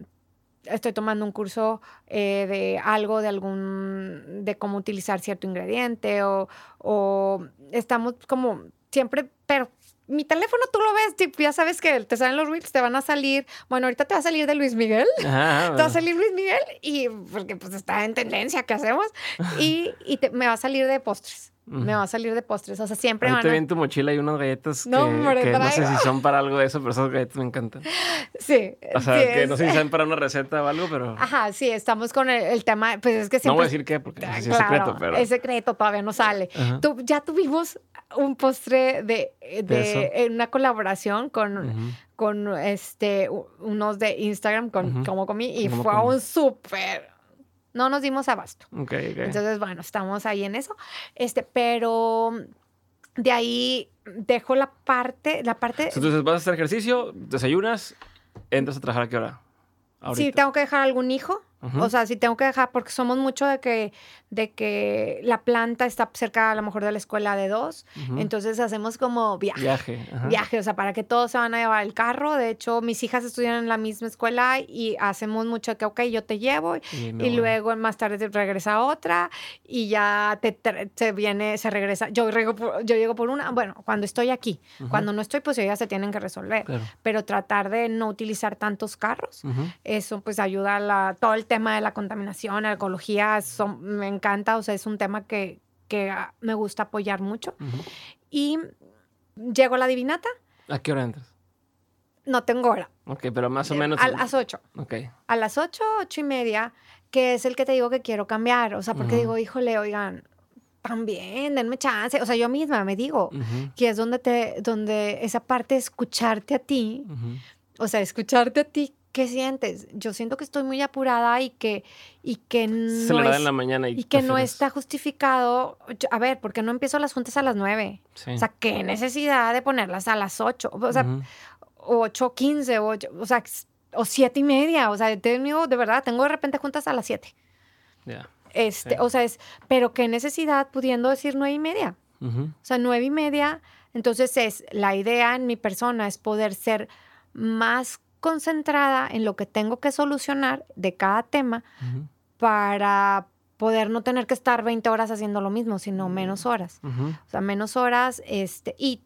estoy tomando un curso eh, de algo, de algún, de cómo utilizar cierto ingrediente o, o estamos como siempre, pero mi teléfono tú lo ves, ya sabes que te salen los reels, te van a salir, bueno, ahorita te va a salir de Luis Miguel, te va a salir Luis Miguel y porque pues está en tendencia, ¿qué hacemos? Y, y me va a salir de postres me va a salir de postres. O sea, siempre Ahí te vi en tu mochila hay unas galletas que, no, no sé si son para algo de eso, pero esas galletas me encantan. Sí. O sea, que no sé si son para una receta o algo, pero... Ajá, sí, estamos con el, tema, pues es que siempre... No voy a decir qué, porque es secreto, pero... Es secreto, todavía no sale. Tú, ya tuvimos un postre de, de, una colaboración con... con este unos de Instagram con como comí y fue un súper no nos dimos abasto. Okay, okay. Entonces, bueno, estamos ahí en eso. Este, pero de ahí dejo la parte, la parte. Entonces vas a hacer ejercicio, desayunas, entras a trabajar a qué hora? Sí, tengo que dejar algún hijo. O sea, si tengo que dejar, porque somos mucho de que, de que la planta está cerca a lo mejor de la escuela de dos, entonces hacemos como viaje. Viaje. Viaje, o sea, para que todos se van a llevar el carro. De hecho, mis hijas estudian en la misma escuela y hacemos mucho de que, ok, yo te llevo y, luego más tarde regresa otra y ya te, se viene, se regresa. Yo, yo llego por una, bueno, cuando estoy aquí, cuando no estoy, pues ellas se tienen que resolver. Pero tratar de no utilizar tantos carros, eso pues ayuda a la, todo el tema de la contaminación, la ecología, me encanta, o sea, es un tema que, que ah, me gusta apoyar mucho. Y llego a la divinata. ¿A qué hora entras? No tengo hora. Ok, pero más o menos. A las ocho. Ok. A las ocho, ocho y media, que es el que te digo que quiero cambiar. O sea, porque digo, híjole, oigan, también, denme chance. O sea, yo misma me digo que es donde te, donde esa parte de escucharte a ti, o sea, escucharte a ti ¿qué sientes? Yo siento que estoy muy apurada y que, y que no, es, en la mañana y, que no está justificado. a ver, ¿por qué no empiezo las juntas a las nueve? O sea, ¿qué necesidad de ponerlas a las ocho? O sea, ocho, quince, ocho, o sea, o siete y media. O sea, tengo, de verdad, tengo de repente juntas a las siete. Ya. Este, o sea, es, pero qué necesidad pudiendo decir nueve y media. O sea, nueve y media. Entonces es, la idea en mi persona es poder ser más concentrada en lo que tengo que solucionar de cada tema para poder no tener que estar 20 horas haciendo lo mismo, sino menos horas. O sea, menos horas, este, y,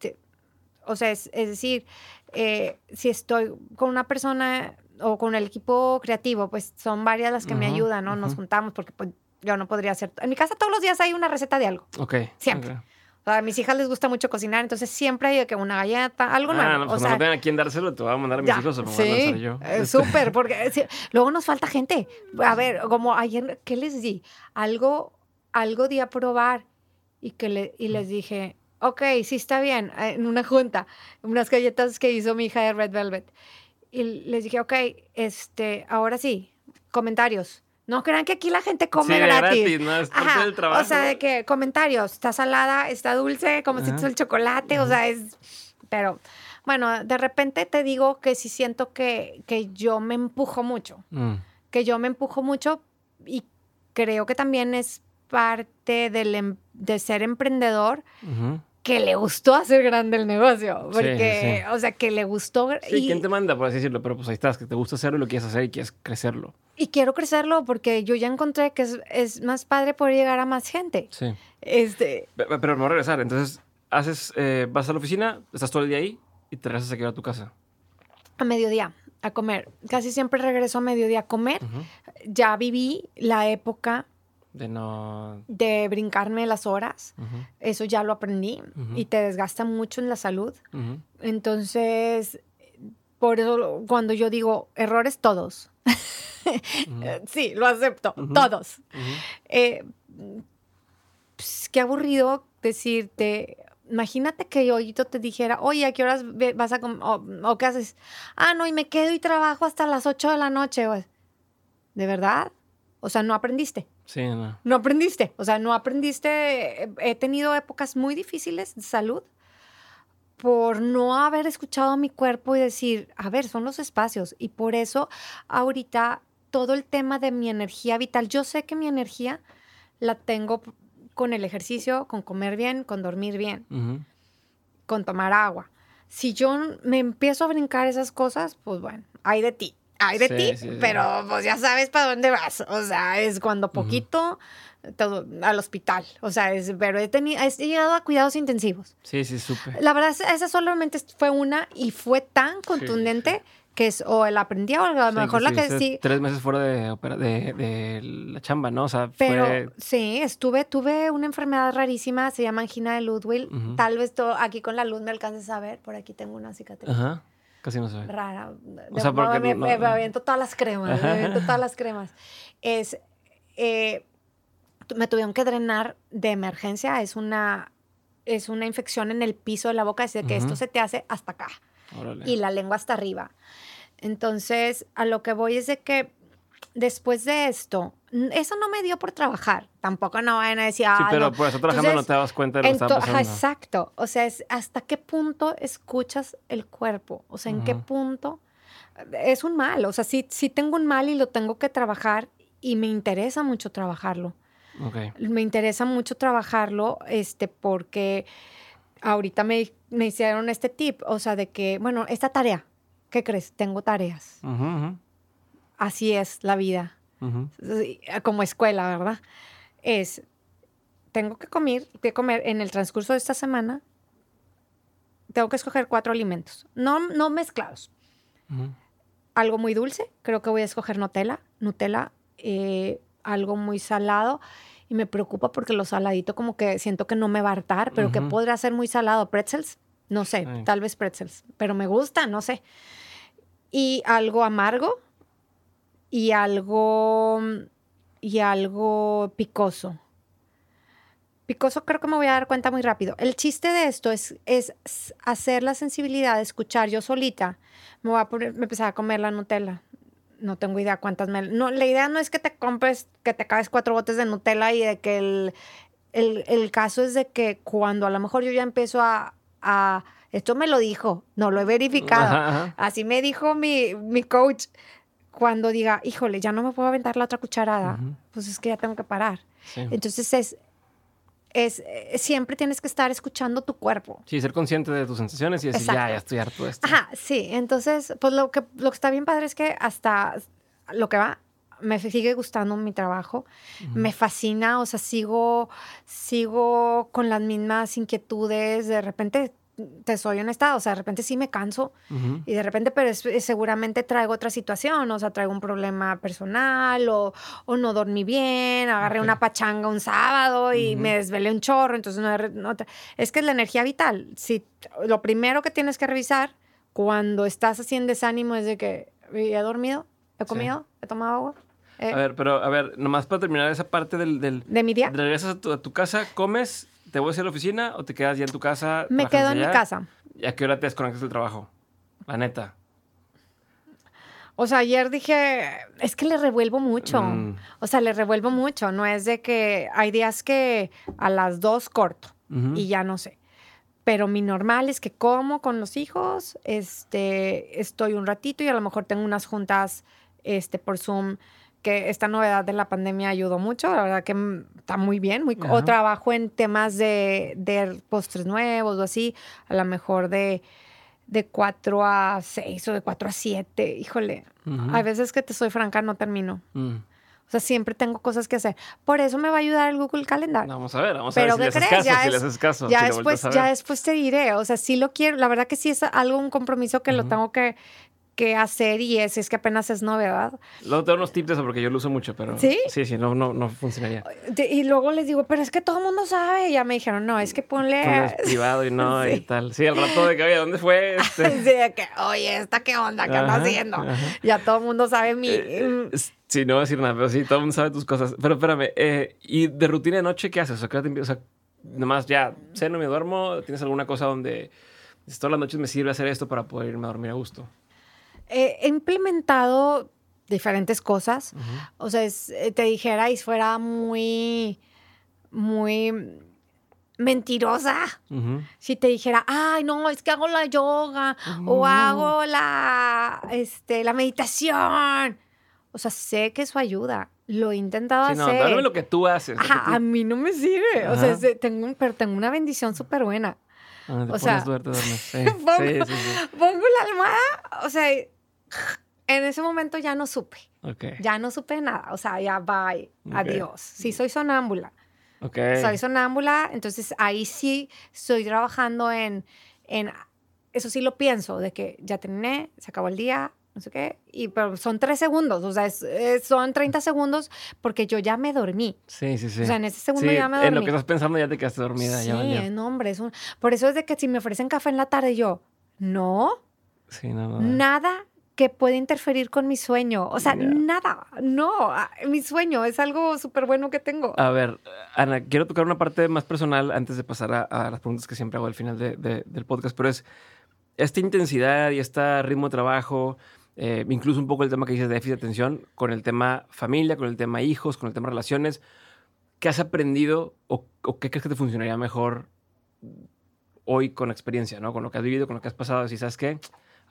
o sea, es, decir, eh, si estoy con una persona o con el equipo creativo, pues son varias las que me ayudan, ¿no? Nos juntamos porque pues, yo no podría hacer. En mi casa todos los días hay una receta de algo. Ok. Siempre. A mis hijas les gusta mucho cocinar, entonces siempre hay que una galleta, algo ah, No, pues o sea, no tengan a quién dárselo, te voy a mandar a mis hijos o me sí, voy a yo. Eh, súper, porque luego nos falta gente. A ver, como ayer, ¿qué les di? Algo, algo de a probar y, que le, y les dije, ok, sí está bien, eh, en una junta, unas galletas que hizo mi hija de Red Velvet. Y les dije, ok, este, ahora sí, comentarios. No crean que aquí la gente come Sí, gratis. gratis, ¿no? Es parte Ajá, del trabajo. O sea, de que comentarios, está salada, está dulce, como si Ajá. el chocolate, o sea, es... Pero, bueno, de repente te digo que sí siento que, que yo me empujo mucho, Mm, que yo me empujo mucho y creo que también es parte del, em- de ser emprendedor ujú. Que le gustó hacer grande el negocio, porque, sí. o sea, que le gustó Sí, y, ¿quién te manda, por así decirlo? Pero pues ahí estás, que te gusta hacerlo y lo quieres hacer y quieres crecerlo. y quiero crecerlo porque yo ya encontré que es, es más padre poder llegar a más gente. Sí. Este, Pe- pe- Pero me voy a regresar. Entonces, haces, eh, vas a la oficina, estás todo el día ahí y te regresas a quedar a tu casa. a mediodía a comer. Casi siempre regreso a mediodía a comer. Ya viví la época De no... de brincarme las horas. Eso ya lo aprendí y te desgasta mucho en la salud. Entonces, por eso cuando yo digo errores todos, sí, lo acepto, todos. Eh, pues, qué aburrido decirte, imagínate que yo ahorita te dijera, oye, ¿a qué horas vas a comer? O, o qué haces? Ah, no, y me quedo y trabajo hasta las 8 de la noche. güey". ¿De verdad? O sea, no aprendiste. Sí, no. No aprendiste. O sea, no aprendiste. He- tenido épocas muy difíciles de salud por no haber escuchado a mi cuerpo y decir, a ver, son los espacios. Y por eso ahorita todo el tema de mi energía vital, yo sé que mi energía la tengo con el ejercicio, con comer bien, con dormir bien, con tomar agua. Si yo me empiezo a brincar esas cosas, pues bueno, hay de ti. Hay de Sí, ti, sí, pero pues ya sabes para dónde vas. O sea, es cuando poquito todo, al hospital. O sea, es, pero he, tenido, he llegado a cuidados intensivos. Sí, sí, supe. La verdad, esa solamente fue una y fue tan contundente que es o el aprendí o a lo Sí, mejor la que sí. Tres meses fuera de, de, de la chamba, ¿no? O sea, Pero fue... sí, estuve, tuve una enfermedad rarísima, se llama angina de Ludwig. Tal vez to- aquí con la luz me alcances a ver, por aquí tengo una cicatriz. Ajá. Casi no se ve. rara. O sea, porque me, no- me- me aviento todas las cremas, me aviento todas las cremas. Es, eh, me tuvieron que drenar de emergencia, es una, es una infección en el piso de la boca, es de que esto se te hace hasta acá Órale. y la lengua hasta arriba. Entonces, a lo que voy es de que después de esto, eso no me dio por trabajar, tampoco no vayan a decir, Sí, "Ah, pero no". por eso trabajando Entonces, no te dabas cuenta de lo que ajá, exacto. O sea, es hasta qué punto escuchas el cuerpo. O sea, en qué punto es un mal. O sea, sí, sí tengo un mal y lo tengo que trabajar y me interesa mucho trabajarlo. Me interesa mucho trabajarlo este, porque ahorita me, me hicieron este tip. O sea, de que, bueno, esta tarea, ¿qué crees? Tengo tareas. Ujú, Así es la vida como escuela, ¿verdad? Es, tengo que comer, que comer en el transcurso de esta semana, tengo que escoger cuatro alimentos, no, no mezclados. Algo muy dulce, creo que voy a escoger Nutella, Nutella, eh, algo muy salado. Y me preocupa porque lo saladito como que siento que no me va a hartar, pero que podría ser muy salado. Pretzels, no sé, tal vez pretzels, pero me gusta, no sé. Y algo amargo y algo y algo picoso. Picoso creo que me voy a dar cuenta muy rápido. El chiste de esto es, es hacer la sensibilidad de escuchar yo solita. Me voy a poner, me empezar a comer la Nutella. No tengo idea cuántas me... No, la idea no es que te compres, que te cabes cuatro botes de Nutella y de que el, el, el caso es de que cuando a lo mejor yo ya empiezo a, a... Esto me lo dijo, no lo he verificado. Ajá, ajá. Así me dijo mi, mi coach. Cuando diga, híjole, ya no me puedo aventar la otra cucharada, Ujú. pues es que ya tengo que parar. Sí. Entonces es, es, eh, siempre tienes que estar escuchando tu cuerpo. Sí, ser consciente de tus sensaciones y decir, ya, Exacto. ya estoy harto de esto. Ajá, sí. Entonces, pues lo que, lo que está bien padre es que hasta lo que va, me sigue gustando mi trabajo, me fascina, o sea, sigo, sigo con las mismas inquietudes, de repente, te soy honesta, o sea, de repente sí me canso, y de repente, pero es- es- seguramente traigo otra situación, o sea, traigo un problema personal o, o no dormí bien, agarré una pachanga un sábado y me desvelé un chorro, entonces no, no es que es la energía vital. Si, lo primero que tienes que revisar cuando estás así en desánimo es de que "¿Y he dormido, he Sí. comido, he tomado agua, a ver, pero a ver, nomás para terminar esa parte del... del ¿De mi día? ¿Regresas a tu, a tu casa, comes, te voy a la oficina o te quedas ya en tu casa? Me quedo en mi casa. ¿Y a qué hora te desconectas del trabajo? La neta. O sea, ayer dije, es que le revuelvo mucho. Mm. O sea, le revuelvo mucho. No es de que hay días que a las dos corto y ya no sé. Pero mi normal es que como con los hijos, este, estoy un ratito y a lo mejor tengo unas juntas este, por Zoom que esta novedad de la pandemia ayudó mucho, la verdad que está muy bien, muy, o Ajá. trabajo en temas de, de postres nuevos o así, a lo mejor de, de 4 a 6 o de 4 a 7, híjole, Ujú. hay veces que te soy franca, no termino, Mm. o sea, siempre tengo cosas que hacer, por eso me va a ayudar el Google Calendar. Vamos a ver, vamos Pero a ver si ¿qué le haces crees? caso, si le es- haces caso. ya si después, ya después te diré, o sea, sí lo quiero, la verdad que sí es algo, un compromiso que lo tengo que, que hacer y es, es que apenas es novedad. Luego te doy unos tips de eso porque yo lo uso mucho, pero... ¿Sí? Sí, sí, no, no, no funcionaría. Y luego les digo, pero es que todo el mundo sabe, y ya me dijeron, no, es que ponle... Privado y no y Sí. tal. Sí, al rato de que, oye, ¿dónde fue? Este? Sí, de que, oye, ¿esta qué onda? ¿Qué anda haciendo? ajá. Ya todo el mundo sabe mi... Eh, Sí, no voy a decir nada, pero sí, todo el mundo sabe tus cosas. Pero espérame, eh, ¿y de rutina de noche qué haces? O sea, ¿qué te o sea, nomás ya ceno, me duermo, ¿tienes alguna cosa donde todas las noches me sirve hacer esto para poder irme a dormir a gusto? Eh, he implementado diferentes cosas. O sea, es- eh, te dijera y fuera muy, muy mentirosa. Ujú. Si te dijera, ay, no, es que hago la yoga o hago la, este, la meditación. O sea, sé que eso ayuda. Lo he intentado Sí, no, hacer. dame lo que tú haces. lo que Ajá, tú- a mí no me sirve. O sea, Ajá. es de- tengo, pero tengo una bendición súper buena. Ah, o sea, duermes. Sí, pongo- sí. Pongo la almohada, o sea, en ese momento ya no supe. Ok, Ya no supe nada. O sea, ya bye. Ok. Adiós. Sí, soy sonámbula. ok. Soy sonámbula, entonces ahí sí estoy trabajando en, en, eso sí lo pienso, de que ya terminé, se acabó el día, no sé qué, y pero son tres segundos, o sea, es- es- son 30 segundos porque yo ya me dormí. Sí, sí, sí. O sea, en ese segundo Sí, ya me En dormí. lo que estás pensando ya te quedaste dormida. ya sí, valió. no, hombre, es un... Por eso es de que si me ofrecen café en la tarde, yo, no, Sí, no, no. nada que puede interferir con mi sueño. O sea, nada, no, ah, mi sueño es algo súper bueno que tengo. A ver, Ana, quiero tocar una parte más personal antes de pasar a, a las preguntas que siempre hago al final de- de- del podcast, pero es esta intensidad y este ritmo de trabajo, eh, incluso un poco el tema que dices de déficit de atención, con el tema familia, con el tema hijos, con el tema relaciones, ¿qué has aprendido o, o qué crees que te funcionaría mejor hoy con experiencia, ¿no? Con lo que has vivido, con lo que has pasado, si sabes qué,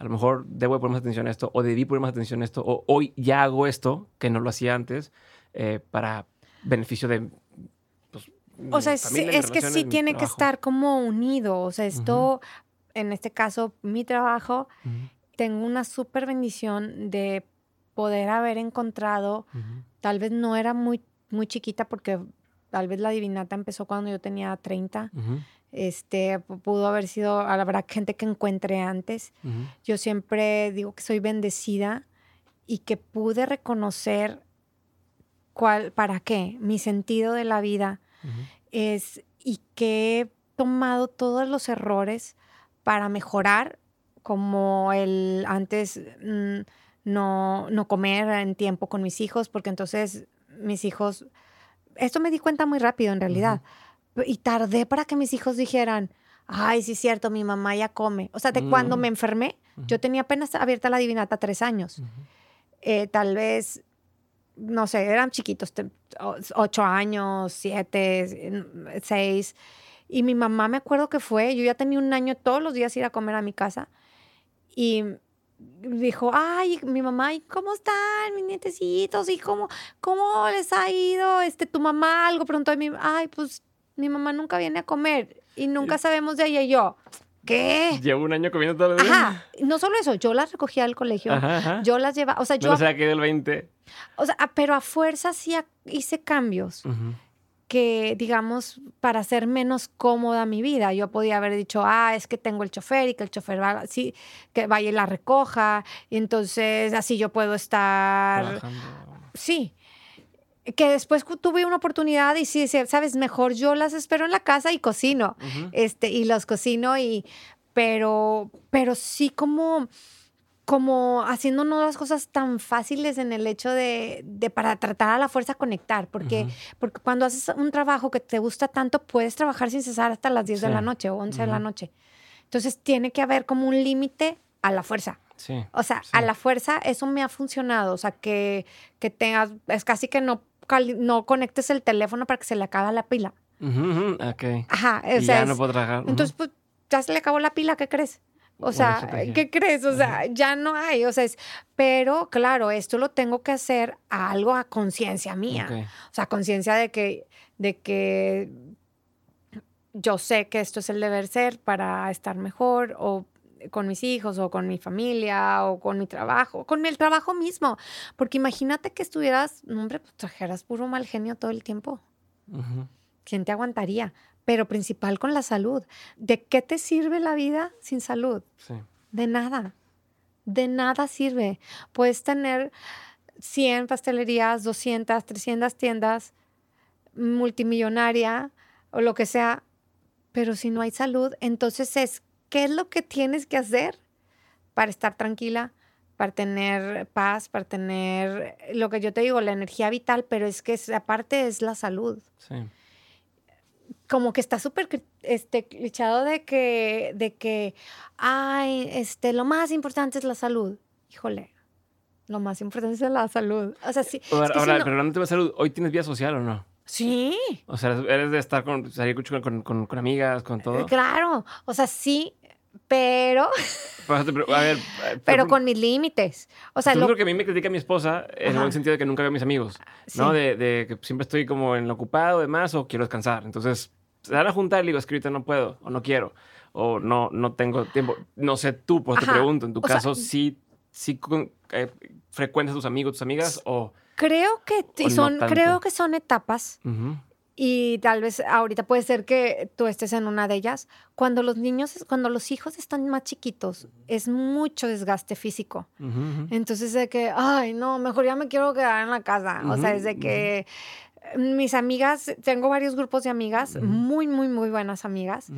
a lo mejor debo de poner más atención a esto, o debí poner más atención a esto, o hoy ya hago esto, que no lo hacía antes, eh, para beneficio de... pues, O sea, es, familia, mis es que sí tiene que trabajo. estar como unido. O sea, esto, en este caso, mi trabajo, Ujú, tengo una súper bendición de poder haber encontrado, ujú, tal vez no era muy, muy chiquita porque tal vez la divinata empezó cuando yo tenía 30. ujú, Este, pu- pudo haber sido, habrá gente que encuentre antes. Yo siempre digo que soy bendecida y que pude reconocer cuál, para qué, mi sentido de la vida es y que he tomado todos los errores para mejorar, como el antes mm, no, no comer en tiempo con mis hijos, porque entonces mis hijos, esto me di cuenta muy rápido en realidad, y tardé para que mis hijos dijeran, ay, sí es cierto, mi mamá ya come. O sea, de cuando Mm. me enfermé, yo tenía apenas abierta la divinata tres años. Eh, tal vez, no sé, eran chiquitos, ocho años, siete, seis. Y mi mamá me acuerdo que fue, yo ya tenía un año todos los días ir a comer a mi casa. Y dijo, ay, mi mamá, ¿y cómo están mis nietecitos? ¿Y cómo, cómo les ha ido? Este, tu mamá algo preguntó de mi, ay, pues mi mamá nunca viene a comer y nunca sabemos de ella. Y yo, ¿qué? Llevo un año comiendo todos los días. Ajá, no solo eso, yo las recogía al colegio, Ajá, ajá. yo las llevaba, o sea, yo, No se ha quedado el 20. o sea, pero a fuerza sí hice cambios que, digamos, para hacer menos cómoda mi vida. Yo podía haber dicho, ah, es que tengo el chofer y que el chofer va, sí, que vaya y la recoja, y entonces así yo puedo estar, Trabajando. sí. Que después tuve una oportunidad y sí, sí, sabes, mejor yo las espero en la casa y cocino, Ujú. este, y los cocino y, pero, pero sí como como haciéndonos las cosas tan fáciles en el hecho de, de para tratar a la fuerza conectar, porque, porque cuando haces un trabajo que te gusta tanto, puedes trabajar sin cesar hasta las 10 de la noche o 11 de la noche. Entonces tiene que haber como un límite a la fuerza. Sí. O sea, a la fuerza eso me ha funcionado, o sea, que, que tengas, es casi que no, no conectes el teléfono para que se le acabe la pila. Ok. Ajá, o Y sea, ya es- no puedo trabajar. entonces, pues, ya se le acabó la pila, ¿qué crees? O sea. ¿qué crees? O sea, ya no hay, o sea, es, pero claro, esto lo tengo que hacer a algo a conciencia mía. Ok. O sea, conciencia de que, de que yo sé que esto es el deber ser para estar mejor o con mis hijos o con mi familia o con mi trabajo, con el trabajo mismo. Porque imagínate que estuvieras, no, hombre, pues trajeras puro mal genio todo el tiempo. ¿Quién te aguantaría? Pero principal con la salud. ¿De qué te sirve la vida sin salud? Sí. De nada. De nada sirve. Puedes tener 100 pastelerías, 200, 300 tiendas, multimillonaria o lo que sea, pero si no hay salud, entonces es, ¿qué es lo que tienes que hacer para estar tranquila? para tener paz, para tener lo que yo te digo, la energía vital, pero es que aparte es la salud Sí. como que está súper este, clichado de que, de que, ay, este, lo más importante es la salud. Híjole, lo más importante es la salud. O sea, sí. es Ahora, que si ahora, no- pero hablando de salud, ¿hoy tienes vida social o no? sí, O sea, ¿eres de estar con, salir con, con, con- con amigas, con todo? claro. O sea, sí, pero, Pero, a ver, eh, pero con mis límites. O sea, Yo lo- creo que a mí me critica mi esposa en el buen sentido de que nunca veo a mis amigos, ¿no? Sí. De, de que siempre estoy como en lo ocupado, demás, o quiero descansar. Entonces, se dan a juntar y digo, es que ahorita no puedo, o no quiero, o no, no tengo tiempo. No sé tú, pues te Ajá. pregunto, en tu O sea, caso, sí, sí con- eh, frecuentas a tus amigos, tus amigas, o... creo que o no son, tanto. creo que son etapas. Ujú, Y tal vez ahorita puede ser que tú estés en una de ellas. Cuando los niños, cuando los hijos están más chiquitos, es mucho desgaste físico. Entonces de que, ay, no, mejor ya me quiero quedar en la casa. O sea, es de que mis amigas, tengo varios grupos de amigas, muy, muy, muy buenas amigas.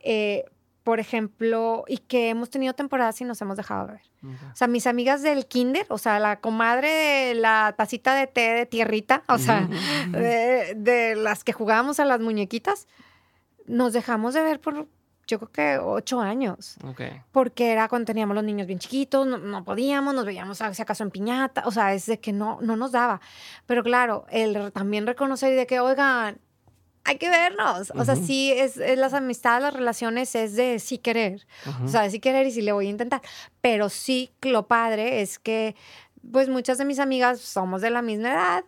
Eh, por ejemplo, y que hemos tenido temporadas y nos hemos dejado de ver. O sea, mis amigas del kinder, o sea, la comadre de la tacita de té de tierrita, o sea, de, de las que jugábamos a las muñequitas, nos dejamos de ver por, yo creo que ocho años, Ok. porque era cuando teníamos los niños bien chiquitos, no, no podíamos, nos veíamos si acaso en piñata, o sea, es de que no, no nos daba. Pero claro, el también reconocer y de que, oigan, hay que vernos. O sea, sí, es, es las amistades, las relaciones, es de sí querer. Ujú. O sea, de sí querer y sí le voy a intentar. Pero sí, lo padre es que, pues muchas de mis amigas somos de la misma edad,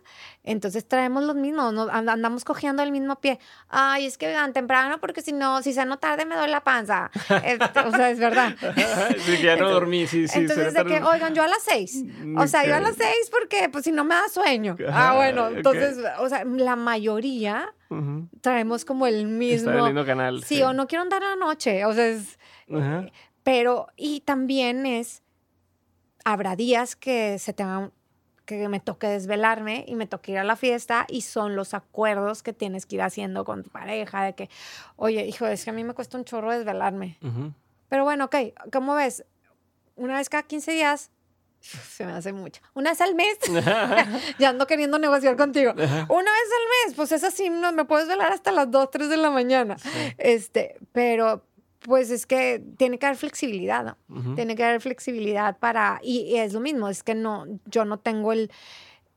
entonces traemos los mismos, nos- and- andamos cogiendo el mismo pie. Ay, es que temprano porque si no, si ceno tarde me duele la panza. Este, o sea, es verdad. sí, que ya no dormí, sí, sí. Entonces, de que, oigan, yo a las seis. O sea, yo a las seis porque, pues, si no me da sueño. Ah, bueno, entonces, o sea, la mayoría traemos como el mismo. Está mismo canal. Sí, o no quiero andar a la noche. O sea, es. Pero, y también es. Habrá días que se tengan que me toque desvelarme y me toque ir a la fiesta y son los acuerdos que tienes que ir haciendo con tu pareja de que, oye, hijo, es que a mí me cuesta un chorro desvelarme. Pero bueno, ok, ¿cómo ves? Una vez cada 15 días, se me hace mucho. Una vez al mes, ya ando queriendo negociar contigo. Una vez al mes, pues es así, no, me puedes velar hasta las 2, 3 de la mañana. Este, pero pues es que tiene que haber flexibilidad. Tiene que haber flexibilidad para, y, y es lo mismo, es que no, yo no tengo el,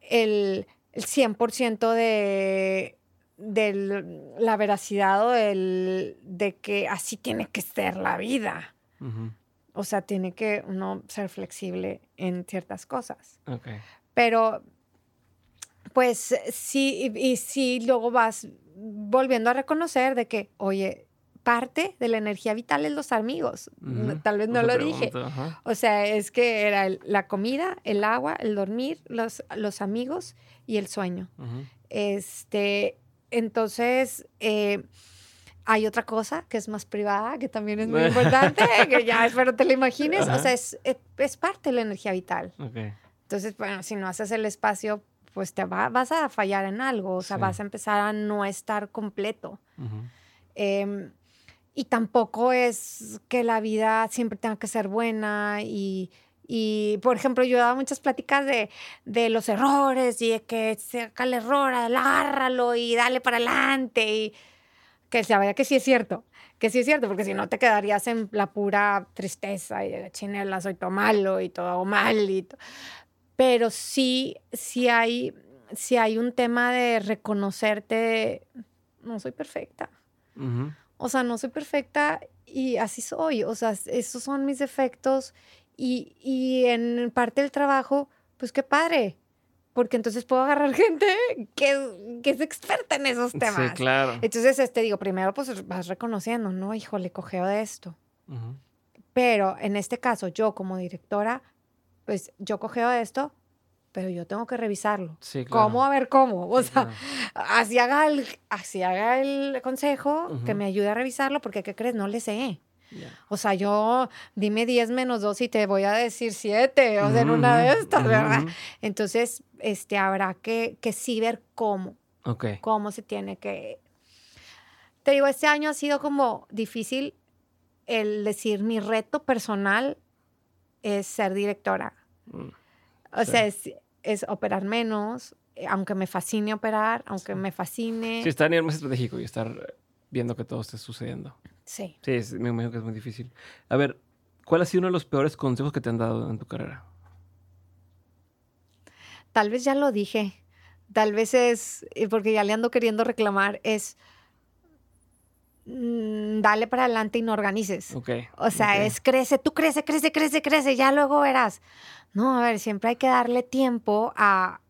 el, el 100% de, de la veracidad o el, de que así tiene que ser la vida. O sea, tiene que uno ser flexible en ciertas cosas. Pero, pues sí, y, y sí, luego vas volviendo a reconocer de que, oye, parte de la energía vital es los amigos. Tal vez no Otra lo dije. pregunta, ajá. O sea, es que era la comida, el agua, el dormir, los, los amigos y el sueño. Este, entonces, eh, hay otra cosa que es más privada, que también es muy importante, que ya espero te lo imagines. O sea, es, es- es parte de la energía vital. Entonces, bueno, si no haces el espacio, pues te va- vas a fallar en algo, o sea, Sí. vas a empezar a no estar completo. Y tampoco es que la vida siempre tenga que ser buena y, Y, por ejemplo, yo daba muchas pláticas de, de los errores y de que saca el error, agárralo y dale para adelante. Y que se vaya que sí es cierto, que sí es cierto, porque si no te quedarías en la pura tristeza y de chinela, soy todo malo y todo hago mal. Pero sí, sí hay, sí hay un tema de reconocerte, no soy perfecta. O sea, no soy perfecta y así soy. O sea, esos son mis defectos y, y en parte del trabajo, pues qué padre porque entonces puedo agarrar gente que, que es experta en esos temas. Sí, claro. Entonces, este, digo, primero pues vas reconociendo, ¿no? Híjole, cogeo de esto. Pero en este caso, yo como directora, pues yo cogeo de esto, pero yo tengo que revisarlo. Sí, claro. ¿Cómo? A ver cómo. O sea, así, haga el, así haga el consejo, que me ayude a revisarlo, porque ¿qué crees? No le sé. O sea, yo dime 10 menos 2 y te voy a decir 7, o sea, en una de estas, ¿verdad? Entonces, este, habrá que, que sí ver cómo. Cómo se tiene que... Te digo, este año ha sido como difícil el decir mi reto personal es ser directora. Mm, o sea, es, es, operar menos, eh, aunque me fascine operar, aunque me fascine... Sí, estar a nivel más estratégico y estar viendo que todo esté sucediendo. Sí. Sí, me imagino que es muy difícil. A ver, ¿cuál ha sido uno de los peores consejos que te han dado en tu carrera? Tal vez ya lo dije. Tal vez es, porque ya le ando queriendo reclamar, es dale para adelante y no organices. Okay, o sea, es crece, tú crece, crece, crece, crece, ya luego verás. No, a ver, siempre hay que darle tiempo a,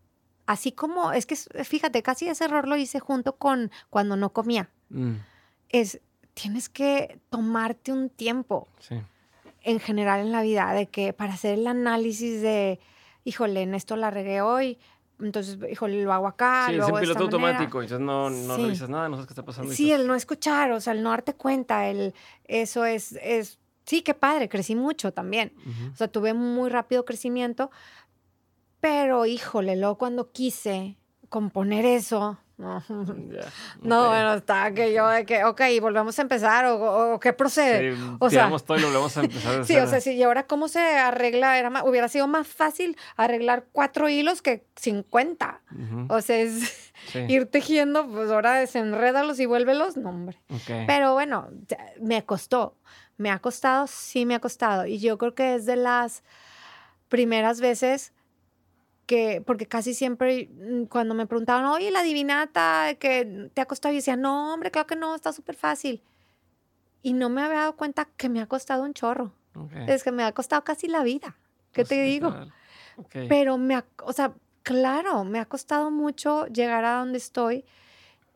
así como, es que fíjate, casi ese error lo hice junto con cuando no comía. Mm. Es, tienes que tomarte un tiempo en general en la vida, de que para hacer el análisis de, híjole, en esto la regué hoy, entonces, híjole, lo hago acá. Sí, lo es en piloto automático, entonces no, no revisas nada, no sabes qué está pasando. Sí, el no escuchar, o sea, el no darte cuenta, el, eso es, es, sí, qué padre, crecí mucho también. O sea, tuve muy rápido crecimiento, pero híjole, luego cuando quise componer eso, no, no bueno, está que yo de que, ok, volvemos a empezar o, qué procede. Sí, o sea, todo y lo volvemos a empezar. sí, o sea, sí, y ahora cómo se arregla, era más, hubiera sido más fácil arreglar cuatro hilos que 50. O sea, es ir tejiendo, pues ahora desenrédalos y vuélvelos, no, hombre. Pero bueno, me costó, me ha costado, sí me ha costado. Y yo creo que es de las primeras veces porque casi siempre mm, cuando me preguntaban, oye, la divinata que te ha costado, yo decía, no, hombre, claro que no, está súper fácil. Y no me había dado cuenta que me ha costado un chorro. Es que me ha costado casi la vida. ¿Qué te digo? Pero me ha, o sea, claro, me ha costado mucho llegar a donde estoy.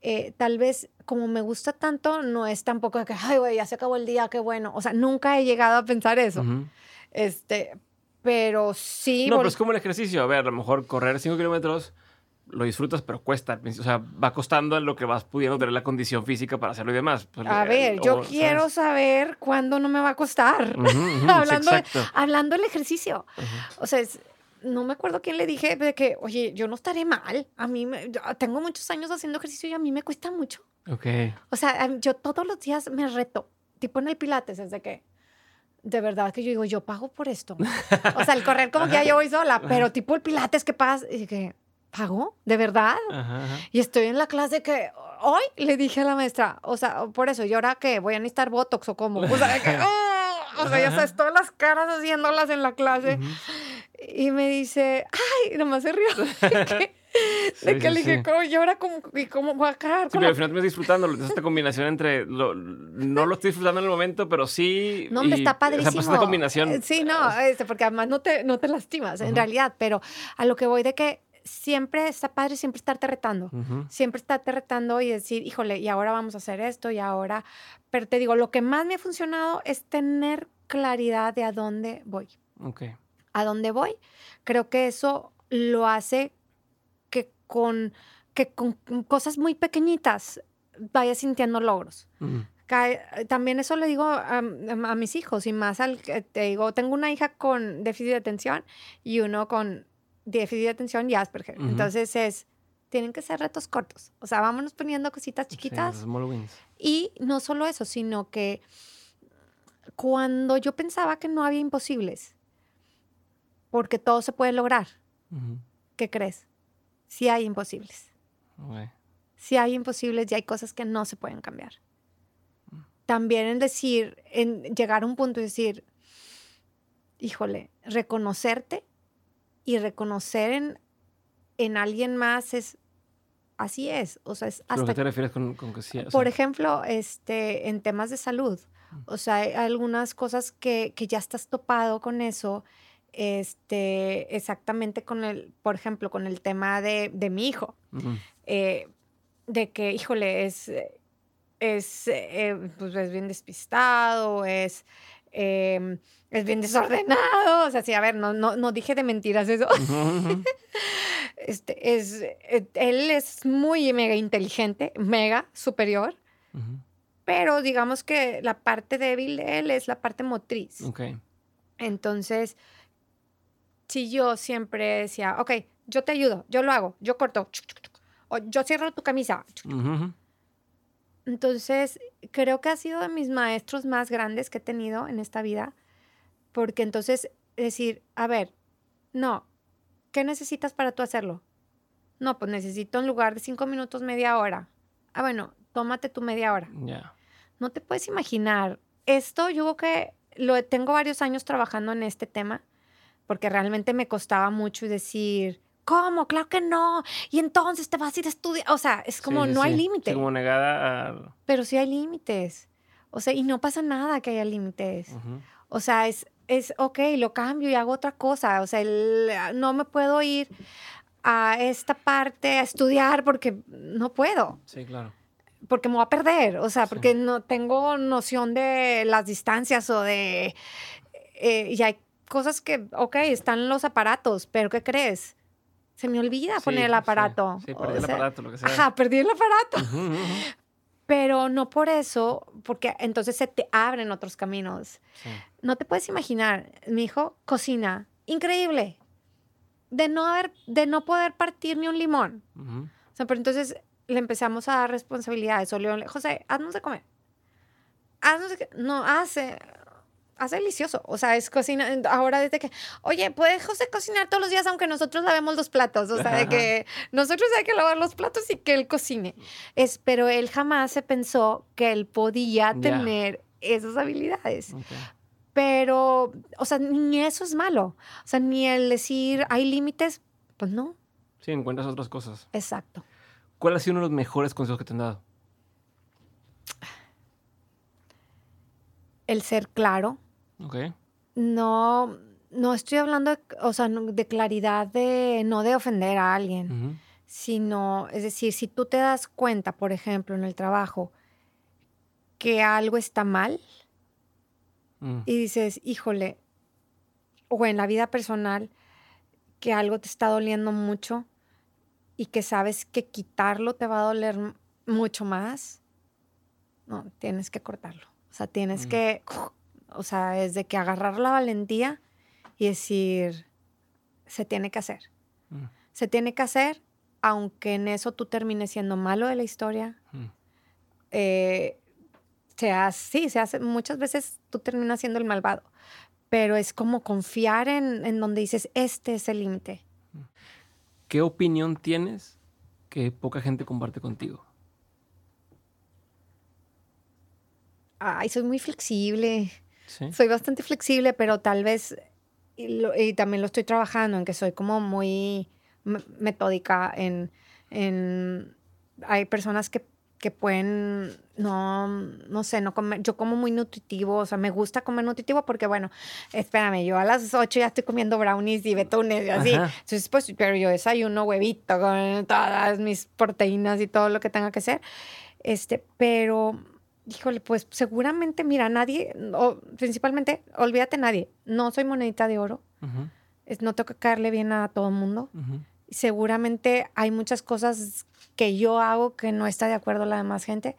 Eh, tal vez como me gusta tanto, no es tampoco de que, ay, güey, ya se acabó el día, qué bueno. O sea, nunca he llegado a pensar eso. Este, pero sí. No, pero es como el ejercicio. A ver, a lo mejor correr 5 kilómetros lo disfrutas, pero cuesta. O sea, va costando lo que vas pudiendo tener la condición física para hacerlo y demás. Pues, a ver, yo quiero saber cuándo no me va a costar. hablando, hablando del ejercicio. O sea, no me acuerdo quién le dije de que, oye, yo no estaré mal. A mí, me, tengo muchos años haciendo ejercicio y a mí me cuesta mucho. Ok. O sea, yo todos los días me reto. Tipo en el Pilates, es de que de verdad que yo digo, yo pago por esto. o sea, el correr como que ya yo voy sola, pero tipo el pilates que pasa, y que, ¿pago? ¿De verdad? Y estoy en la clase que hoy le dije a la maestra, o sea, por eso, ¿y ahora qué? ¿Voy a necesitar botox o cómo? O sea, que, ¡oh! o sea ya sabes, todas las caras haciéndolas en la clase. Y me dice, ay, nomás se rió. de que le dije, ¿cómo? ¿y ahora cómo, y cómo voy a caer? Sí, pero al final me disfrutando, esta combinación entre, no lo estoy disfrutando en el momento, pero sí. No, me está padrísimo. O sea, pues esta combinación. Eh, sí, no, este, porque además no te, no te lastimas, en realidad, pero a lo que voy de que siempre está padre siempre estarte retando, siempre estarte retando y decir, híjole, y ahora vamos a hacer esto y ahora, pero te digo, lo que más me ha funcionado es tener claridad de a dónde voy. Ok. A dónde voy. Creo que eso lo hace con que con cosas muy pequeñitas vaya sintiendo logros. También eso le digo a, mis hijos y más al que te digo, tengo una hija con déficit de atención y uno con déficit de atención y Asperger. Entonces es, tienen que ser retos cortos. O sea, vámonos poniendo cositas chiquitas. y no solo eso, sino que cuando yo pensaba que no había imposibles, porque todo se puede lograr. ¿Qué crees? Sí hay imposibles. Sí hay imposibles y hay cosas que no se pueden cambiar. También en decir, en llegar a un punto y decir, híjole, reconocerte y reconocer en, en alguien más es así es. O sea, es hasta. qué te refieres con, que sí? por ejemplo, este, en temas de salud. O sea, hay algunas cosas que, que, ya estás topado con eso. Este, exactamente con el, por ejemplo, con el tema de, de mi hijo. Eh, de que, híjole, es, es, eh, pues es bien despistado, es Em, es bien desordenado. O sea, sí, a ver, no, no, no dije de mentiras eso. este, es, eh, él es muy mega inteligente, mega superior. Pero digamos que la parte débil de él es la parte motriz. Ok. Entonces, si yo siempre decía, ok, yo te ayudo, yo lo hago, yo corto, o yo cierro tu camisa. Entonces, creo que ha sido de mis maestros más grandes que he tenido en esta vida, porque entonces decir, a ver, no, ¿qué necesitas para tú hacerlo? No, pues necesito en lugar de cinco minutos, media hora. Ah, bueno, tómate tu media hora. Ya. No te puedes imaginar. Esto yo creo que lo tengo varios años trabajando en este tema, porque realmente me costaba mucho decir, ¿Cómo? Claro que no. Y entonces te vas a ir a estudiar. O sea, es como no hay límite. como negada a... Pero sí hay límites. O sea, y no pasa nada que haya límites. O sea, es, es, ok, lo cambio y hago otra cosa. O sea, no me puedo ir a esta parte a estudiar porque no puedo. Sí, claro. Porque me voy a perder. O sea, porque no tengo noción de las distancias o de... Eh, y hay cosas que, ok, están los aparatos, pero ¿qué crees? se me olvida poner el aparato. Sí, perdí el aparato, lo que sea. Ajá, perdí el aparato. Pero no por eso, porque entonces se te abren otros caminos. No te puedes imaginar, mi hijo cocina, increíble, de no, haber, de no poder partir ni un limón. O sea, pero entonces le empezamos a dar responsabilidades. O José, haznos de comer. Haznos de... No, hace hace delicioso. O sea, es cocina. Ahora desde que, oye, ¿puede José cocinar todos los días aunque nosotros lavemos los platos? O sea, de que nosotros hay que lavar los platos y que él cocine. Es, pero él jamás se pensó que él podía tener esas habilidades. Pero, o sea, ni eso es malo. O sea, ni el decir hay límites, pues no. Sí, encuentras otras cosas. Exacto. ¿Cuál ha sido uno de los mejores consejos que te han dado? El ser claro no, no estoy hablando, de, o sea, de claridad de no de ofender a alguien, sino, es decir, si tú te das cuenta, por ejemplo, en el trabajo, que algo está mal mm. y dices, híjole, o en la vida personal, que algo te está doliendo mucho y que sabes que quitarlo te va a doler mucho más, no, tienes que cortarlo. O sea, tienes mm. que o sea, es de que agarrar la valentía y decir, se tiene que hacer. Mm. Se tiene que hacer, aunque en eso tú termines siendo malo de la historia. Mm. Eh, se hace, sí, se hace, muchas veces tú terminas siendo el malvado, pero es como confiar en, en donde dices, este es el límite. Mm. ¿Qué opinión tienes que poca gente comparte contigo? Ay, soy muy flexible. Soy bastante flexible, pero tal vez, y, también lo estoy trabajando, en que soy como muy metódica en, en, hay personas que, que pueden, no, no sé, no comer, yo como muy nutritivo, o sea, me gusta comer nutritivo porque, bueno, espérame, yo a las 8 ya estoy comiendo brownies y betones y así, entonces, pues, pero yo desayuno huevito con todas mis proteínas y todo lo que tenga que ser, este, pero híjole, pues seguramente, mira, nadie, o principalmente, olvídate nadie, no soy monedita de oro, es, no tengo que caerle bien a todo el mundo. Seguramente hay muchas cosas que yo hago que no está de acuerdo la demás gente.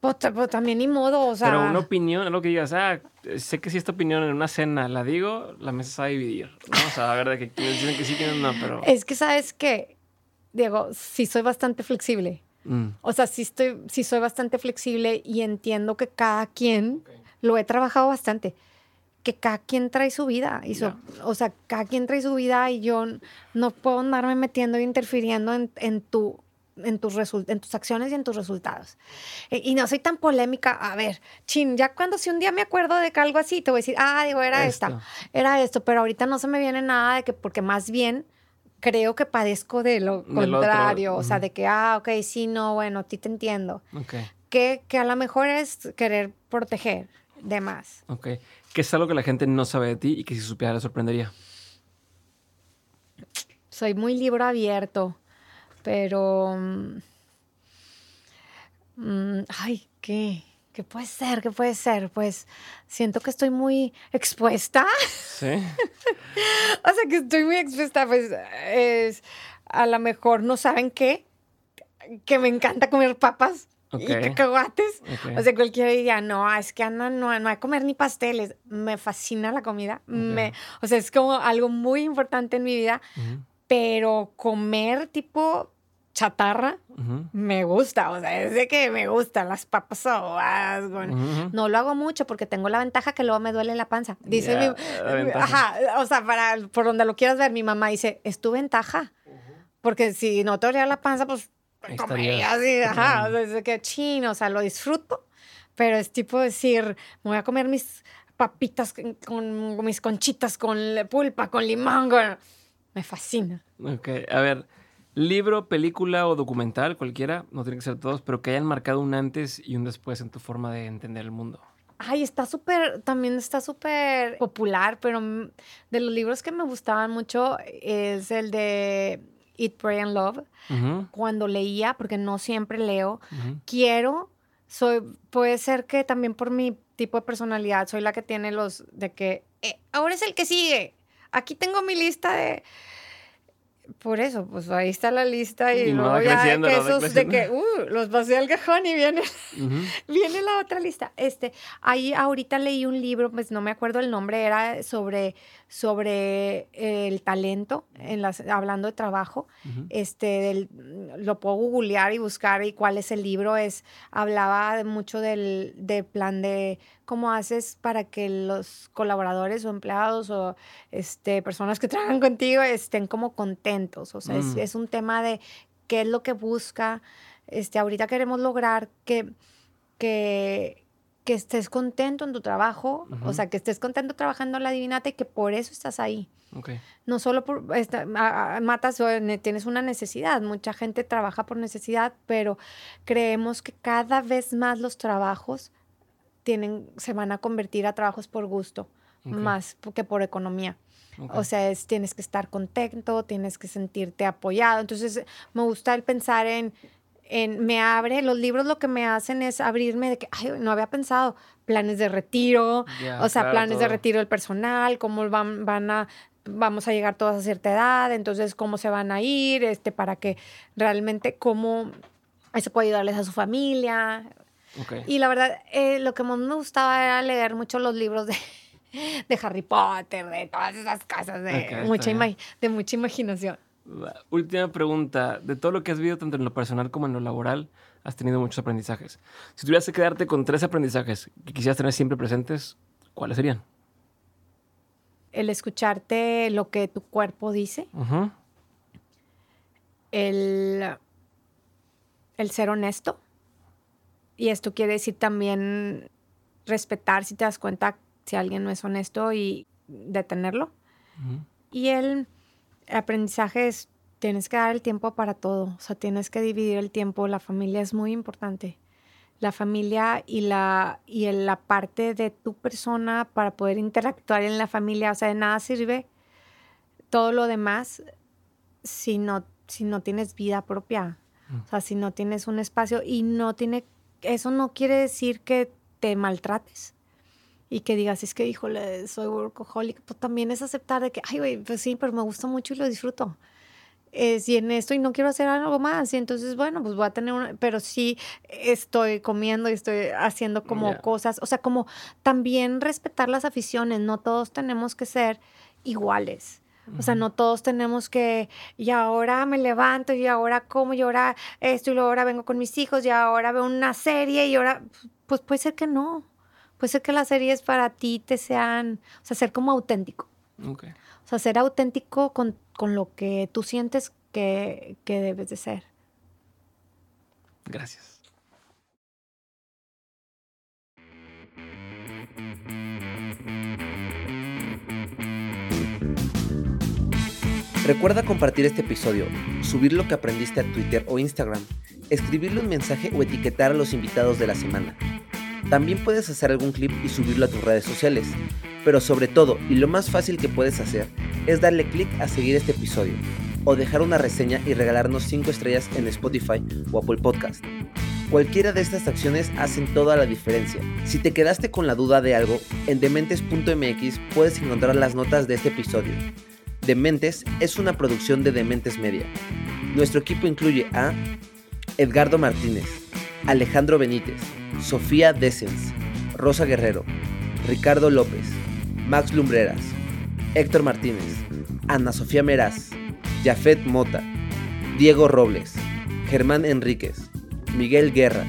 Pues, pues, también ni modo, o sea... Pero una opinión, lo que digas, ah, sé que si esta opinión en una cena la digo, la mesa se va a dividir, ¿no? O sea, a ver, de que dicen que sí, que no, pero... Es que, ¿sabes qué? Diego, sí soy bastante flexible. Mm. O sea, sí, estoy, soy bastante flexible y entiendo que cada quien lo he trabajado bastante. que cada quien trae su vida. Y O sea, cada quien trae su vida y yo no puedo andarme metiendo e interfiriendo en, en tu en tus, en tus acciones y en tus resultados. E, y no soy tan polémica. A ver, chin, ya cuando si un día me acuerdo de que algo así, te voy a decir, ah, digo, era esta, era esto, pero ahorita no se me viene nada de que, porque más bien creo que padezco de lo contrario, o sea, de que, ah, ok, sí, no, bueno, a ti te entiendo. Que, que a lo mejor es querer proteger de más. Ok. ¿Qué es algo que la gente no sabe de ti y que si supiera le sorprendería? Soy muy libro abierto, pero... Mm, mm, ay, ¿qué? ¿Qué puede ser? ¿Qué puede ser? Pues siento que estoy muy expuesta. Sí. o sea, que estoy muy expuesta, pues es, a lo mejor no saben qué, que me encanta comer papas y cacahuates. O sea, cualquiera diría, no, es que Ana no, no hay comer ni pasteles. Me fascina la comida. Me, o sea, es como algo muy importante en mi vida. Pero comer tipo chatarra me gusta. O sea, es de que me gustan las papas No lo hago mucho porque tengo la ventaja que luego me duele la panza. Dice mi, Ajá, o sea, para, por donde lo quieras ver, mi mamá dice, es tu ventaja. Porque si no te dolía la panza, pues comería así, ajá, o sea, que chino, o sea, lo disfruto, pero es tipo decir, me voy a comer mis papitas con, mis conchitas con pulpa, con limón, me fascina. Ok, a ver, libro, película o documental, cualquiera, no tiene que ser todos, pero que hayan marcado un antes y un después en tu forma de entender el mundo. Ay, está súper, también está súper popular, pero de los libros que me gustaban mucho es el de Eat, Pray and Love, cuando leía, porque no siempre leo, quiero, soy, puede ser que también por mi tipo de personalidad, soy la que tiene los de que, eh, ahora es el que sigue, aquí tengo mi lista de por eso, pues ahí está la lista y, luego ya que esos de que uh, los pasé al cajón y viene, viene la otra lista. Este, ahí ahorita leí un libro, pues no me acuerdo el nombre, era sobre, sobre el talento, en las, hablando de trabajo. Este, del, lo puedo googlear y buscar y cuál es el libro. Es, hablaba mucho del, del plan de cómo haces para que los colaboradores o empleados o este, personas que trabajan contigo estén como contentos. O sea, es, mm. es, un tema de qué es lo que busca. Este, ahorita queremos lograr que, que, que estés contento en tu trabajo, o sea, que estés contento trabajando en la divinata y que por eso estás ahí. Okay. No solo por esta, matas o tienes una necesidad, mucha gente trabaja por necesidad, pero creemos que cada vez más los trabajos tienen, se van a convertir a trabajos por gusto, más que por economía. O sea, es, tienes que estar contento, tienes que sentirte apoyado. Entonces, me gusta el pensar en, en, me abre, los libros lo que me hacen es abrirme de que, ay, no había pensado, planes de retiro, o sea, planes de retiro del personal, cómo van, van a, vamos a llegar todos a cierta edad, entonces cómo se van a ir, este, para que realmente cómo eso puede ayudarles a su familia, y la verdad, eh, lo que más me gustaba era leer mucho los libros de, de Harry Potter, de todas esas casas, de, mucha, de mucha imaginación. Última pregunta. De todo lo que has vivido, tanto en lo personal como en lo laboral, has tenido muchos aprendizajes. Si tuvieras que quedarte con tres aprendizajes que quisieras tener siempre presentes, ¿cuáles serían? El escucharte lo que tu cuerpo dice. el, el ser honesto. Y esto quiere decir también respetar si te das cuenta si alguien no es honesto y detenerlo. Y el aprendizaje es, tienes que dar el tiempo para todo, o sea, tienes que dividir el tiempo, la familia es muy importante. La familia y la, y la parte de tu persona para poder interactuar en la familia, o sea, de nada sirve todo lo demás si no, si no tienes vida propia, o sea, si no tienes un espacio y no tiene eso no quiere decir que te maltrates y que digas, es que, híjole, soy workaholic, pues también es aceptar de que, ay, güey, pues sí, pero me gusta mucho y lo disfruto. Es, y en esto y no quiero hacer algo más. Y entonces, bueno, pues voy a tener una, pero sí estoy comiendo y estoy haciendo como cosas, o sea, como también respetar las aficiones, no todos tenemos que ser iguales. O sea, no todos tenemos que, y ahora me levanto, y ahora como, y ahora esto, y luego ahora vengo con mis hijos, y ahora veo una serie, y ahora, pues puede ser que no. Puede ser que las series para ti te sean, o sea, ser como auténtico. O sea, ser auténtico con, lo que tú sientes que, que debes de ser. Gracias. Recuerda compartir este episodio, subir lo que aprendiste a Twitter o Instagram, escribirle un mensaje o etiquetar a los invitados de la semana. También puedes hacer algún clip y subirlo a tus redes sociales, pero sobre todo, y lo más fácil que puedes hacer, es darle clic a seguir este episodio, o dejar una reseña y regalarnos 5 estrellas en Spotify o Apple Podcast. Cualquiera de estas acciones hacen toda la diferencia. Si te quedaste con la duda de algo, en dementes.mx puedes encontrar las notas de este episodio Dementes es una producción de Dementes Media. Nuestro equipo incluye a Edgardo Martínez, Alejandro Benítez, Sofía Dessens, Rosa Guerrero, Ricardo López, Max Lumbreras, Héctor Martínez, Ana Sofía Meraz, Jafet Mota, Diego Robles, Germán Enríquez, Miguel Guerra,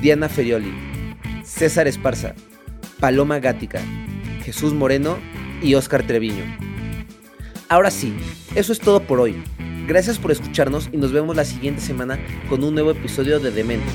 Diana Ferioli, César Esparza, Paloma Gática, Jesús Moreno y Óscar Treviño. Ahora sí, eso es todo por hoy. Gracias por escucharnos y nos vemos la siguiente semana con un nuevo episodio de Dementes.